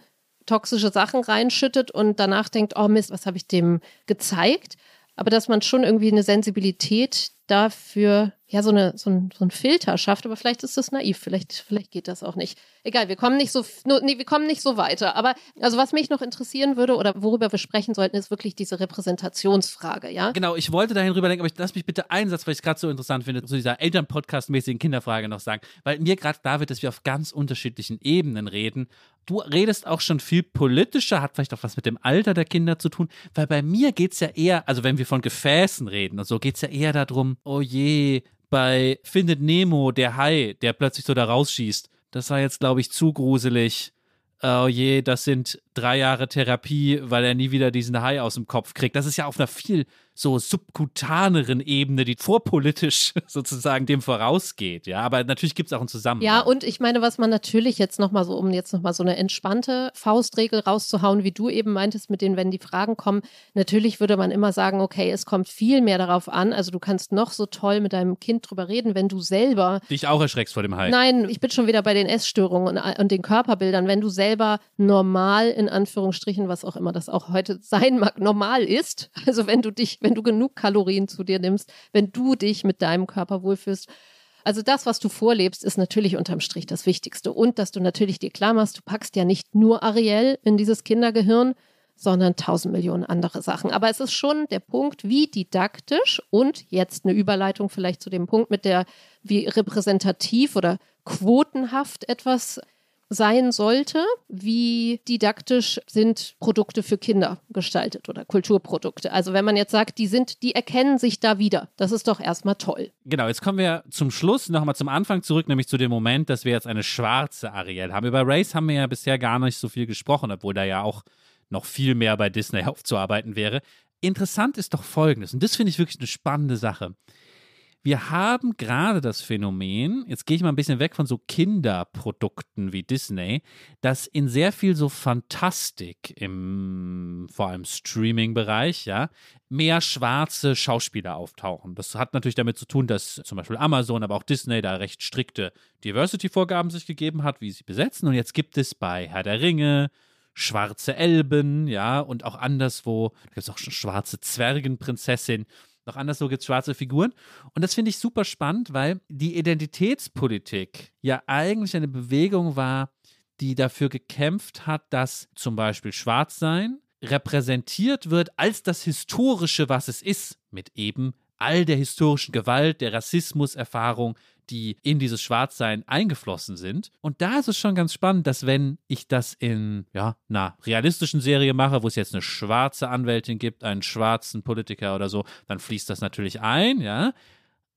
toxische Sachen reinschüttet und danach denkt, oh Mist, was habe ich dem gezeigt? Aber dass man schon irgendwie eine Sensibilität dafür, ja, so, eine, so, ein, so ein Filter schafft. Aber vielleicht ist das naiv, vielleicht, vielleicht geht das auch nicht. Egal, wir kommen nicht so, nee, wir kommen nicht so weiter. Aber also was mich noch interessieren würde oder worüber wir sprechen sollten, ist wirklich diese Repräsentationsfrage, ja? Genau, ich wollte dahin rüberdenken, aber ich lass mich bitte einen Satz, weil ich es gerade so interessant finde, zu dieser Eltern-Podcast-mäßigen Kinderfrage noch sagen. Weil mir gerade da wird, dass wir auf ganz unterschiedlichen Ebenen reden. Du redest auch schon viel politischer, hat vielleicht auch was mit dem Alter der Kinder zu tun, weil bei mir geht es ja eher, also wenn wir von Gefäßen reden und so, geht es ja eher darum, oh je, bei Findet Nemo, der Hai, der plötzlich so da rausschießt, das war jetzt, glaube ich, zu gruselig. Oh je, das sind drei Jahre Therapie, weil er nie wieder diesen Hai aus dem Kopf kriegt. Das ist ja auf einer viel so subkutaneren Ebene, die vorpolitisch sozusagen dem vorausgeht. Ja, aber natürlich gibt es auch einen Zusammenhang. Ja, und ich meine, was man natürlich jetzt nochmal so, um jetzt nochmal so eine entspannte Faustregel rauszuhauen, wie du eben meintest, mit denen, wenn die Fragen kommen, natürlich würde man immer sagen, okay, es kommt viel mehr darauf an. Also du kannst noch so toll mit deinem Kind drüber reden, wenn du selber. Dich auch erschreckst vor dem Hai. Nein, ich bin schon wieder bei den Essstörungen und, und den Körperbildern. Wenn du selber normal in Anführungsstrichen, was auch immer das auch heute sein mag, normal ist. Also wenn du dich, wenn wenn du genug Kalorien zu dir nimmst, wenn du dich mit deinem Körper wohlfühlst. Also das, was du vorlebst, ist natürlich unterm Strich das Wichtigste. Und dass du natürlich dir klar machst, du packst ja nicht nur Ariel in dieses Kindergehirn, sondern tausend Millionen andere Sachen. Aber es ist schon der Punkt, wie didaktisch und jetzt eine Überleitung vielleicht zu dem Punkt mit der, wie repräsentativ oder quotenhaft etwas sein sollte. Wie didaktisch sind Produkte für Kinder gestaltet oder Kulturprodukte? Also wenn man jetzt sagt, die sind, die erkennen sich da wieder, das ist doch erstmal toll. Genau, jetzt kommen wir zum Schluss nochmal zum Anfang zurück, nämlich zu dem Moment, dass wir jetzt eine schwarze Ariel haben. Über Race haben wir ja bisher gar nicht so viel gesprochen, obwohl da ja auch noch viel mehr bei Disney aufzuarbeiten wäre. Interessant ist doch Folgendes, und das finde ich wirklich eine spannende Sache. Wir haben gerade das Phänomen, jetzt gehe ich mal ein bisschen weg von so Kinderprodukten wie Disney, dass in sehr viel so Fantastik im vor allem Streaming-Bereich, ja, mehr schwarze Schauspieler auftauchen. Das hat natürlich damit zu tun, dass zum Beispiel Amazon, aber auch Disney da recht strikte Diversity-Vorgaben sich gegeben hat, wie sie besetzen. Und jetzt gibt es bei Herr der Ringe, schwarze Elben, ja, und auch anderswo, da gibt es auch schon schwarze Zwergenprinzessin noch anderswo gibt es schwarze Figuren. Und das finde ich super spannend, weil die Identitätspolitik ja eigentlich eine Bewegung war, die dafür gekämpft hat, dass zum Beispiel Schwarzsein repräsentiert wird als das Historische, was es ist, mit eben all der historischen Gewalt, der Rassismuserfahrung, die in dieses Schwarzsein eingeflossen sind. Und da ist es schon ganz spannend, dass wenn ich das in ja, einer realistischen Serie mache, wo es jetzt eine schwarze Anwältin gibt, einen schwarzen Politiker oder so, dann fließt das natürlich ein, ja.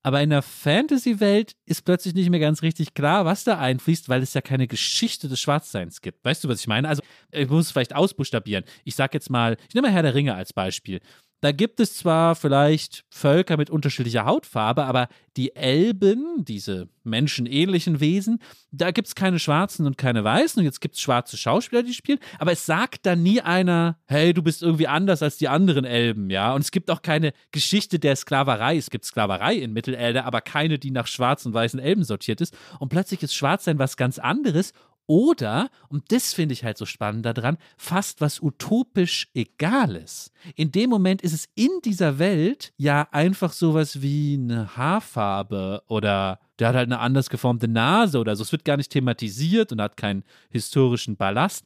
Aber in der Fantasy-Welt ist plötzlich nicht mehr ganz richtig klar, was da einfließt, weil es ja keine Geschichte des Schwarzseins gibt. Weißt du, was ich meine? Also, ich muss es vielleicht ausbuchstabieren. Ich sag jetzt mal, ich nehme mal Herr der Ringe als Beispiel. Da gibt es zwar vielleicht Völker mit unterschiedlicher Hautfarbe, aber die Elben, diese menschenähnlichen Wesen, da gibt es keine Schwarzen und keine Weißen. Und jetzt gibt es schwarze Schauspieler, die spielen. Aber es sagt da nie einer, hey, du bist irgendwie anders als die anderen Elben, ja. Und es gibt auch keine Geschichte der Sklaverei. Es gibt Sklaverei in Mittelerde, aber keine, die nach schwarzen und weißen Elben sortiert ist. Und plötzlich ist Schwarzsein was ganz anderes oder, und das finde ich halt so spannend daran, fast was utopisch Egales. In dem Moment ist es in dieser Welt ja einfach sowas wie eine Haarfarbe oder der hat halt eine anders geformte Nase oder so. Es wird gar nicht thematisiert und hat keinen historischen Ballast.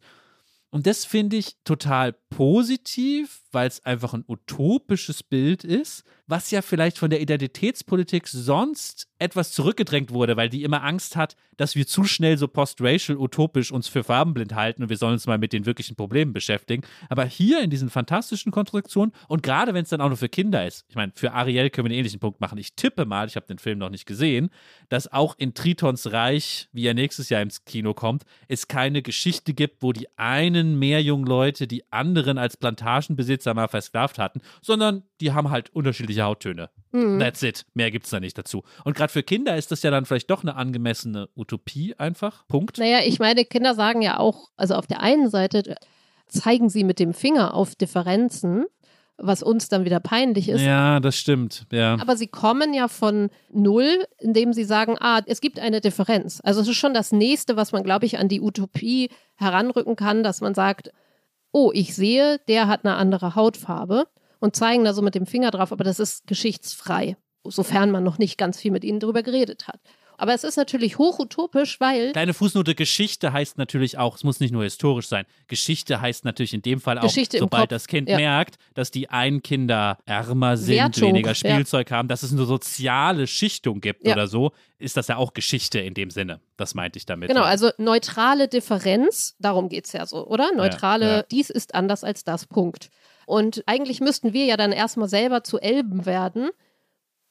Und das finde ich total positiv, weil es einfach ein utopisches Bild ist, was ja vielleicht von der Identitätspolitik sonst etwas zurückgedrängt wurde, weil die immer Angst hat, dass wir zu schnell so post-racial utopisch uns für farbenblind halten und wir sollen uns mal mit den wirklichen Problemen beschäftigen. Aber hier in diesen fantastischen Konstruktionen und gerade wenn es dann auch nur für Kinder ist, ich meine, für Ariel können wir einen ähnlichen Punkt machen. Ich tippe mal, ich habe den Film noch nicht gesehen, dass auch in Tritons Reich, wie er nächstes Jahr ins Kino kommt, es keine Geschichte gibt, wo die einen Meerjungleute die anderen als Plantagenbesitzer mal versklavt hatten, sondern die haben halt unterschiedliche Hauttöne. Mhm. That's it. Mehr gibt es da nicht dazu. Und gerade für Kinder ist das ja dann vielleicht doch eine angemessene Utopie einfach. Punkt. Naja, ich meine, Kinder sagen ja auch, also auf der einen Seite zeigen sie mit dem Finger auf Differenzen, was uns dann wieder peinlich ist. Ja, das stimmt. Ja. Aber sie kommen ja von null, indem sie sagen, ah, es gibt eine Differenz. Also es ist schon das nächste, was man, glaube ich, an die Utopie heranrücken kann, dass man sagt, oh, ich sehe, der hat eine andere Hautfarbe und zeigen da so mit dem Finger drauf, aber das ist geschichtsfrei, sofern man noch nicht ganz viel mit ihnen darüber geredet hat. Aber es ist natürlich hochutopisch, weil. Kleine Fußnote, Geschichte heißt natürlich auch, es muss nicht nur historisch sein. Geschichte heißt natürlich in dem Fall auch, Geschichte sobald das Kind ja. merkt, dass die einen Kinder ärmer sind, Wertung, weniger Spielzeug ja. haben, dass es eine soziale Schichtung gibt ja. oder so, ist das ja auch Geschichte in dem Sinne. Das meinte ich damit. Genau, also neutrale Differenz, darum geht es ja so, oder? Neutrale, dies ist anders als das, Punkt. Und eigentlich müssten wir ja dann erstmal selber zu Elben werden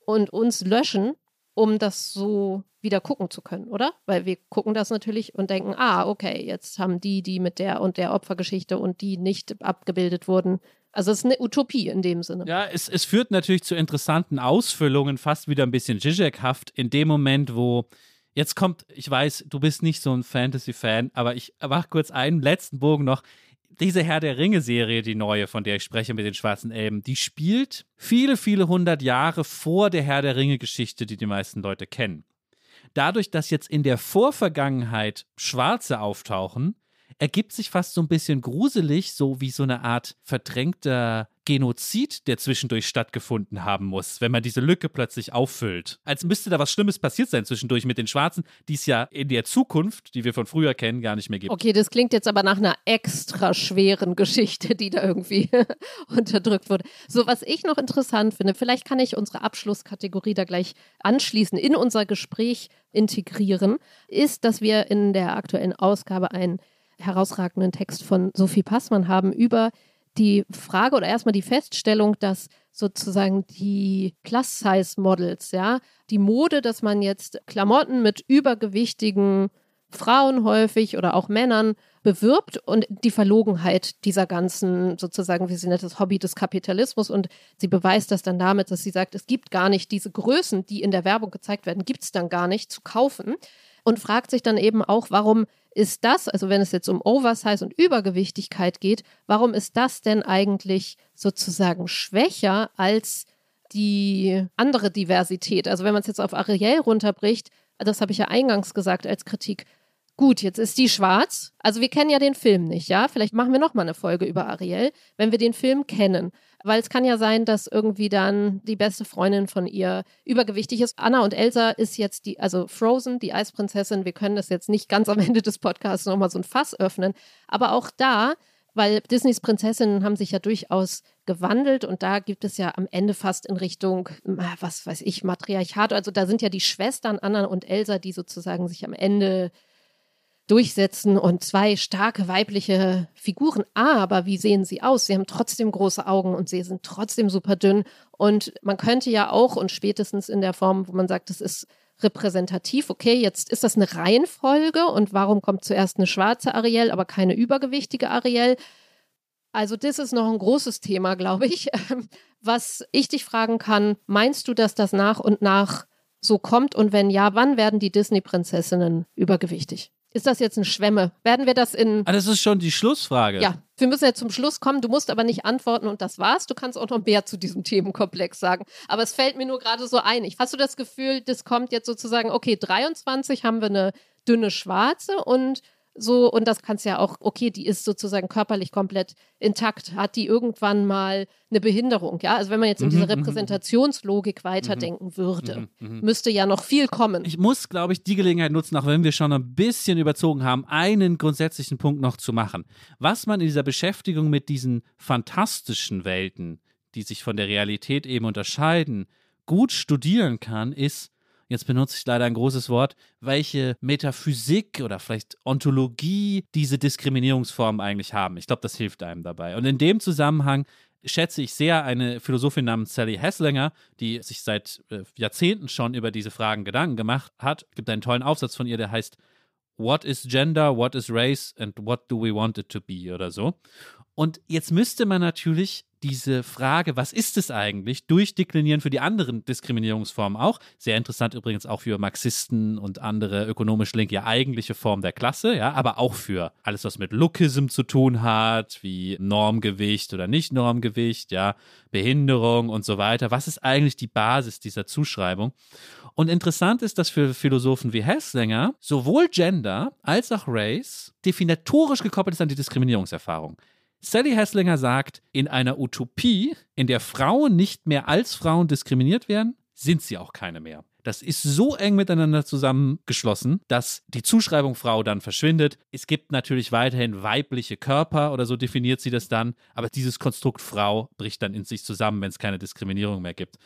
und uns löschen, um das so wieder gucken zu können, oder? Weil wir gucken das natürlich und denken, ah, okay, jetzt haben die, die mit der und der Opfergeschichte und die nicht abgebildet wurden. Also es ist eine Utopie in dem Sinne. Ja, es, es führt natürlich zu interessanten Ausfüllungen, fast wieder ein bisschen Zizek-haft, in dem Moment, wo Jetzt kommt, ich weiß, du bist nicht so ein Fantasy-Fan, aber ich mache kurz einen letzten Bogen noch. Diese Herr der Ringe-Serie, die neue, von der ich spreche mit den schwarzen Elben, die spielt viele, viele hundert Jahre vor der Herr der Ringe-Geschichte, die die meisten Leute kennen. Dadurch, dass jetzt in der Vorvergangenheit Schwarze auftauchen, ergibt sich fast so ein bisschen gruselig, so wie so eine Art verdrängter Genozid, der zwischendurch stattgefunden haben muss, wenn man diese Lücke plötzlich auffüllt. Als müsste da was Schlimmes passiert sein zwischendurch mit den Schwarzen, die es ja in der Zukunft, die wir von früher kennen, gar nicht mehr gibt. Okay, das klingt jetzt aber nach einer extra schweren Geschichte, die da irgendwie unterdrückt wurde. So, was ich noch interessant finde, vielleicht kann ich unsere Abschlusskategorie da gleich anschließen, in unser Gespräch integrieren, ist, dass wir in der aktuellen Ausgabe einen herausragenden Text von Sophie Passmann haben über die Frage oder erstmal die Feststellung, dass sozusagen die Plus-Size-Models, ja, die Mode, dass man jetzt Klamotten mit übergewichtigen Frauen häufig oder auch Männern bewirbt und die Verlogenheit dieser ganzen, sozusagen, wie sie nennt, das Hobby des Kapitalismus. Und sie beweist das dann damit, dass sie sagt, es gibt gar nicht diese Größen, die in der Werbung gezeigt werden, gibt es dann gar nicht zu kaufen. Und fragt sich dann eben auch, warum ist das, also wenn es jetzt um Oversize und Übergewichtigkeit geht, warum ist das denn eigentlich sozusagen schwächer als die andere Diversität? Also wenn man es jetzt auf Ariel runterbricht, das habe ich ja eingangs gesagt als Kritik, Gut, jetzt ist die schwarz. Also wir kennen ja den Film nicht, ja? Vielleicht machen wir noch mal eine Folge über Ariel, wenn wir den Film kennen. Weil es kann ja sein, dass irgendwie dann die beste Freundin von ihr übergewichtig ist. Anna und Elsa ist jetzt die, also Frozen, die Eisprinzessin. Wir können das jetzt nicht ganz am Ende des Podcasts nochmal so ein Fass öffnen. Aber auch da, weil Disneys Prinzessinnen haben sich ja durchaus gewandelt und da gibt es ja am Ende fast in Richtung, was weiß ich, Matriarchat. Also da sind ja die Schwestern Anna und Elsa, die sozusagen sich am Ende durchsetzen und zwei starke weibliche Figuren. Aber wie sehen sie aus? Sie haben trotzdem große Augen und sie sind trotzdem super dünn. Und man könnte ja auch, und spätestens in der Form, wo man sagt, das ist repräsentativ, okay, jetzt ist das eine Reihenfolge und warum kommt zuerst eine schwarze Ariel, aber keine übergewichtige Ariel? Also das ist noch ein großes Thema, glaube ich. Was ich dich fragen kann, meinst du, dass das nach und nach so kommt? Und wenn ja, wann werden die Disney-Prinzessinnen übergewichtig? Ist das jetzt ein Schwemme? Werden wir das in. Ah, das ist schon die Schlussfrage. Ja, wir müssen ja zum Schluss kommen. Du musst aber nicht antworten und das war's. Du kannst auch noch mehr zu diesem Themenkomplex sagen. Aber es fällt mir nur gerade so ein. hast du das Gefühl, das kommt jetzt sozusagen, okay, 23 haben wir eine dünne schwarze und so, und das kannst ja auch, okay, die ist sozusagen körperlich komplett intakt, hat die irgendwann mal eine Behinderung, ja? Also wenn man jetzt in diese mhm, mhm, mhm. Repräsentationslogik weiterdenken würde, müsste ja noch viel kommen. Ich muss, glaube ich, die Gelegenheit nutzen, auch wenn wir schon ein bisschen überzogen haben, einen grundsätzlichen Punkt noch zu machen. Was man in dieser Beschäftigung mit diesen fantastischen Welten, die sich von der Realität eben unterscheiden, gut studieren kann, ist, jetzt benutze ich leider ein großes Wort, welche Metaphysik oder vielleicht Ontologie diese Diskriminierungsformen eigentlich haben. Ich glaube, das hilft einem dabei. Und in dem Zusammenhang schätze ich sehr eine Philosophin namens Sally Hesslinger, die sich seit äh, Jahrzehnten schon über diese Fragen Gedanken gemacht hat. Es gibt einen tollen Aufsatz von ihr, der heißt What is Gender, What is Race and What do we want it to be oder so. Und jetzt müsste man natürlich diese Frage, was ist es eigentlich, durchdeklinieren für die anderen Diskriminierungsformen auch. Sehr interessant übrigens auch für Marxisten und andere ökonomisch linke eigentliche Form der Klasse, ja, aber auch für alles, was mit Lookism zu tun hat, wie Normgewicht oder Nicht-Normgewicht, ja, Behinderung und so weiter. Was ist eigentlich die Basis dieser Zuschreibung? Und interessant ist, dass für Philosophen wie Hesslinger sowohl Gender als auch Race definitorisch gekoppelt ist an die Diskriminierungserfahrung. Sally Hesslinger sagt, in einer Utopie, in der Frauen nicht mehr als Frauen diskriminiert werden, sind sie auch keine mehr. Das ist so eng miteinander zusammengeschlossen, dass die Zuschreibung Frau dann verschwindet. Es gibt natürlich weiterhin weibliche Körper oder so definiert sie das dann, aber dieses Konstrukt Frau bricht dann in sich zusammen, wenn es keine Diskriminierung mehr gibt.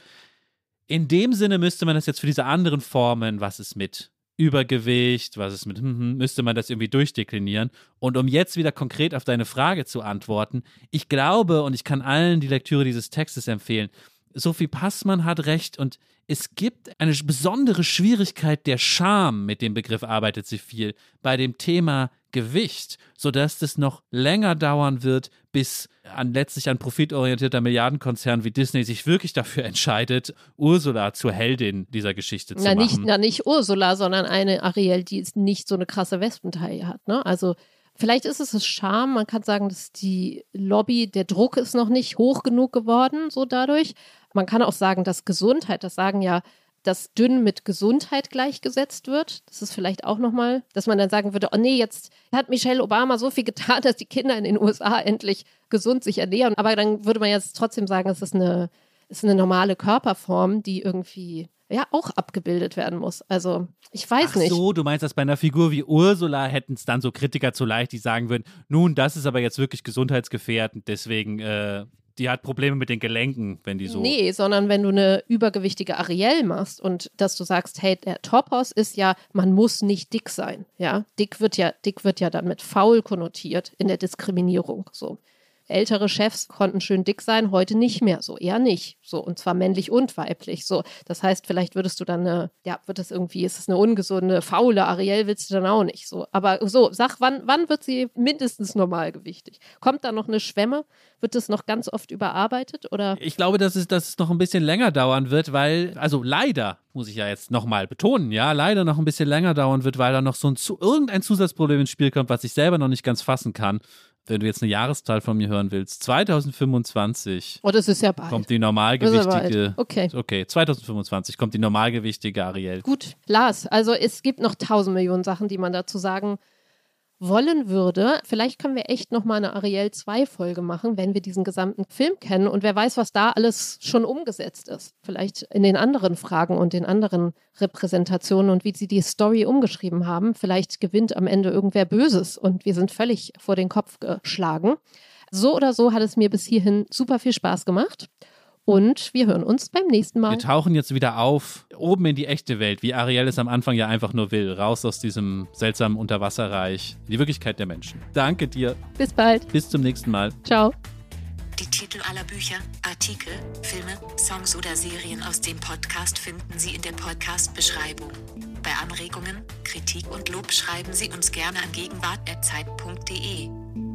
In dem Sinne müsste man das jetzt für diese anderen Formen, was ist mit Übergewicht, was ist mit, hm, hm, müsste man das irgendwie durchdeklinieren. Und um jetzt wieder konkret auf deine Frage zu antworten, ich glaube und ich kann allen die Lektüre dieses Textes empfehlen, Sophie Passmann hat recht und es gibt eine besondere Schwierigkeit der Scham, mit dem Begriff arbeitet sie viel, bei dem Thema Gewicht, sodass das noch länger dauern wird, bis an letztlich ein profitorientierter Milliardenkonzern wie Disney sich wirklich dafür entscheidet, Ursula zur Heldin dieser Geschichte zu na, machen. Nicht, na, nicht Ursula, sondern eine Ariel, die nicht so eine krasse Wespentei hat. Ne? Also Vielleicht ist es das Charme. Man kann sagen, dass die Lobby, der Druck ist noch nicht hoch genug geworden, so dadurch. Man kann auch sagen, dass Gesundheit, das sagen ja, dass dünn mit Gesundheit gleichgesetzt wird. Das ist vielleicht auch nochmal, dass man dann sagen würde, oh nee, jetzt hat Michelle Obama so viel getan, dass die Kinder in den USA endlich gesund sich ernähren. Aber dann würde man jetzt trotzdem sagen, es ist eine, ist eine normale Körperform, die irgendwie ja auch abgebildet werden muss. Also ich weiß Ach nicht. so, du meinst, dass bei einer Figur wie Ursula hätten es dann so Kritiker zu leicht, die sagen würden, nun, das ist aber jetzt wirklich gesundheitsgefährdend, deswegen äh, die hat Probleme mit den Gelenken, wenn die so. Nee, sondern wenn du eine übergewichtige Ariel machst und dass du sagst, hey, der Topos ist ja, man muss nicht dick sein. Ja, dick wird ja, dick wird ja dann mit faul konnotiert in der Diskriminierung. So. Ältere Chefs konnten schön dick sein, heute nicht mehr so, eher nicht. So, und zwar männlich und weiblich. So, das heißt, vielleicht würdest du dann eine, ja, wird das irgendwie, ist es eine ungesunde, faule Ariel, willst du dann auch nicht so. Aber so, sag, wann, wann wird sie mindestens normalgewichtig? Kommt da noch eine Schwemme? Wird das noch ganz oft überarbeitet oder? Ich glaube, dass es, dass es noch ein bisschen länger dauern wird, weil, also leider, muss ich ja jetzt nochmal betonen, ja, leider noch ein bisschen länger dauern wird, weil da noch so ein, irgendein Zusatzproblem ins Spiel kommt, was ich selber noch nicht ganz fassen kann. Wenn du jetzt eine Jahreszahl von mir hören willst, 2025 Oh, das ist ja bald. kommt die normalgewichtige. Okay. Okay, 2025 kommt die normalgewichtige Ariel. Gut, Lars, also es gibt noch tausend Millionen Sachen, die man dazu sagen wollen würde. Vielleicht können wir echt noch mal eine Ariel 2 Folge machen, wenn wir diesen gesamten Film kennen und wer weiß, was da alles schon umgesetzt ist. Vielleicht in den anderen Fragen und den anderen Repräsentationen und wie sie die Story umgeschrieben haben. Vielleicht gewinnt am Ende irgendwer Böses und wir sind völlig vor den Kopf geschlagen. So oder so hat es mir bis hierhin super viel Spaß gemacht. Und wir hören uns beim nächsten Mal. Wir tauchen jetzt wieder auf, oben in die echte Welt, wie Ariel es am Anfang ja einfach nur will. Raus aus diesem seltsamen Unterwasserreich, in die Wirklichkeit der Menschen. Danke dir. Bis bald. Bis zum nächsten Mal. Ciao. Die Titel aller Bücher, Artikel, Filme, Songs oder Serien aus dem Podcast finden Sie in der Podcast-Beschreibung. Bei Anregungen, Kritik und Lob schreiben Sie uns gerne an gegenwart.zeit.de.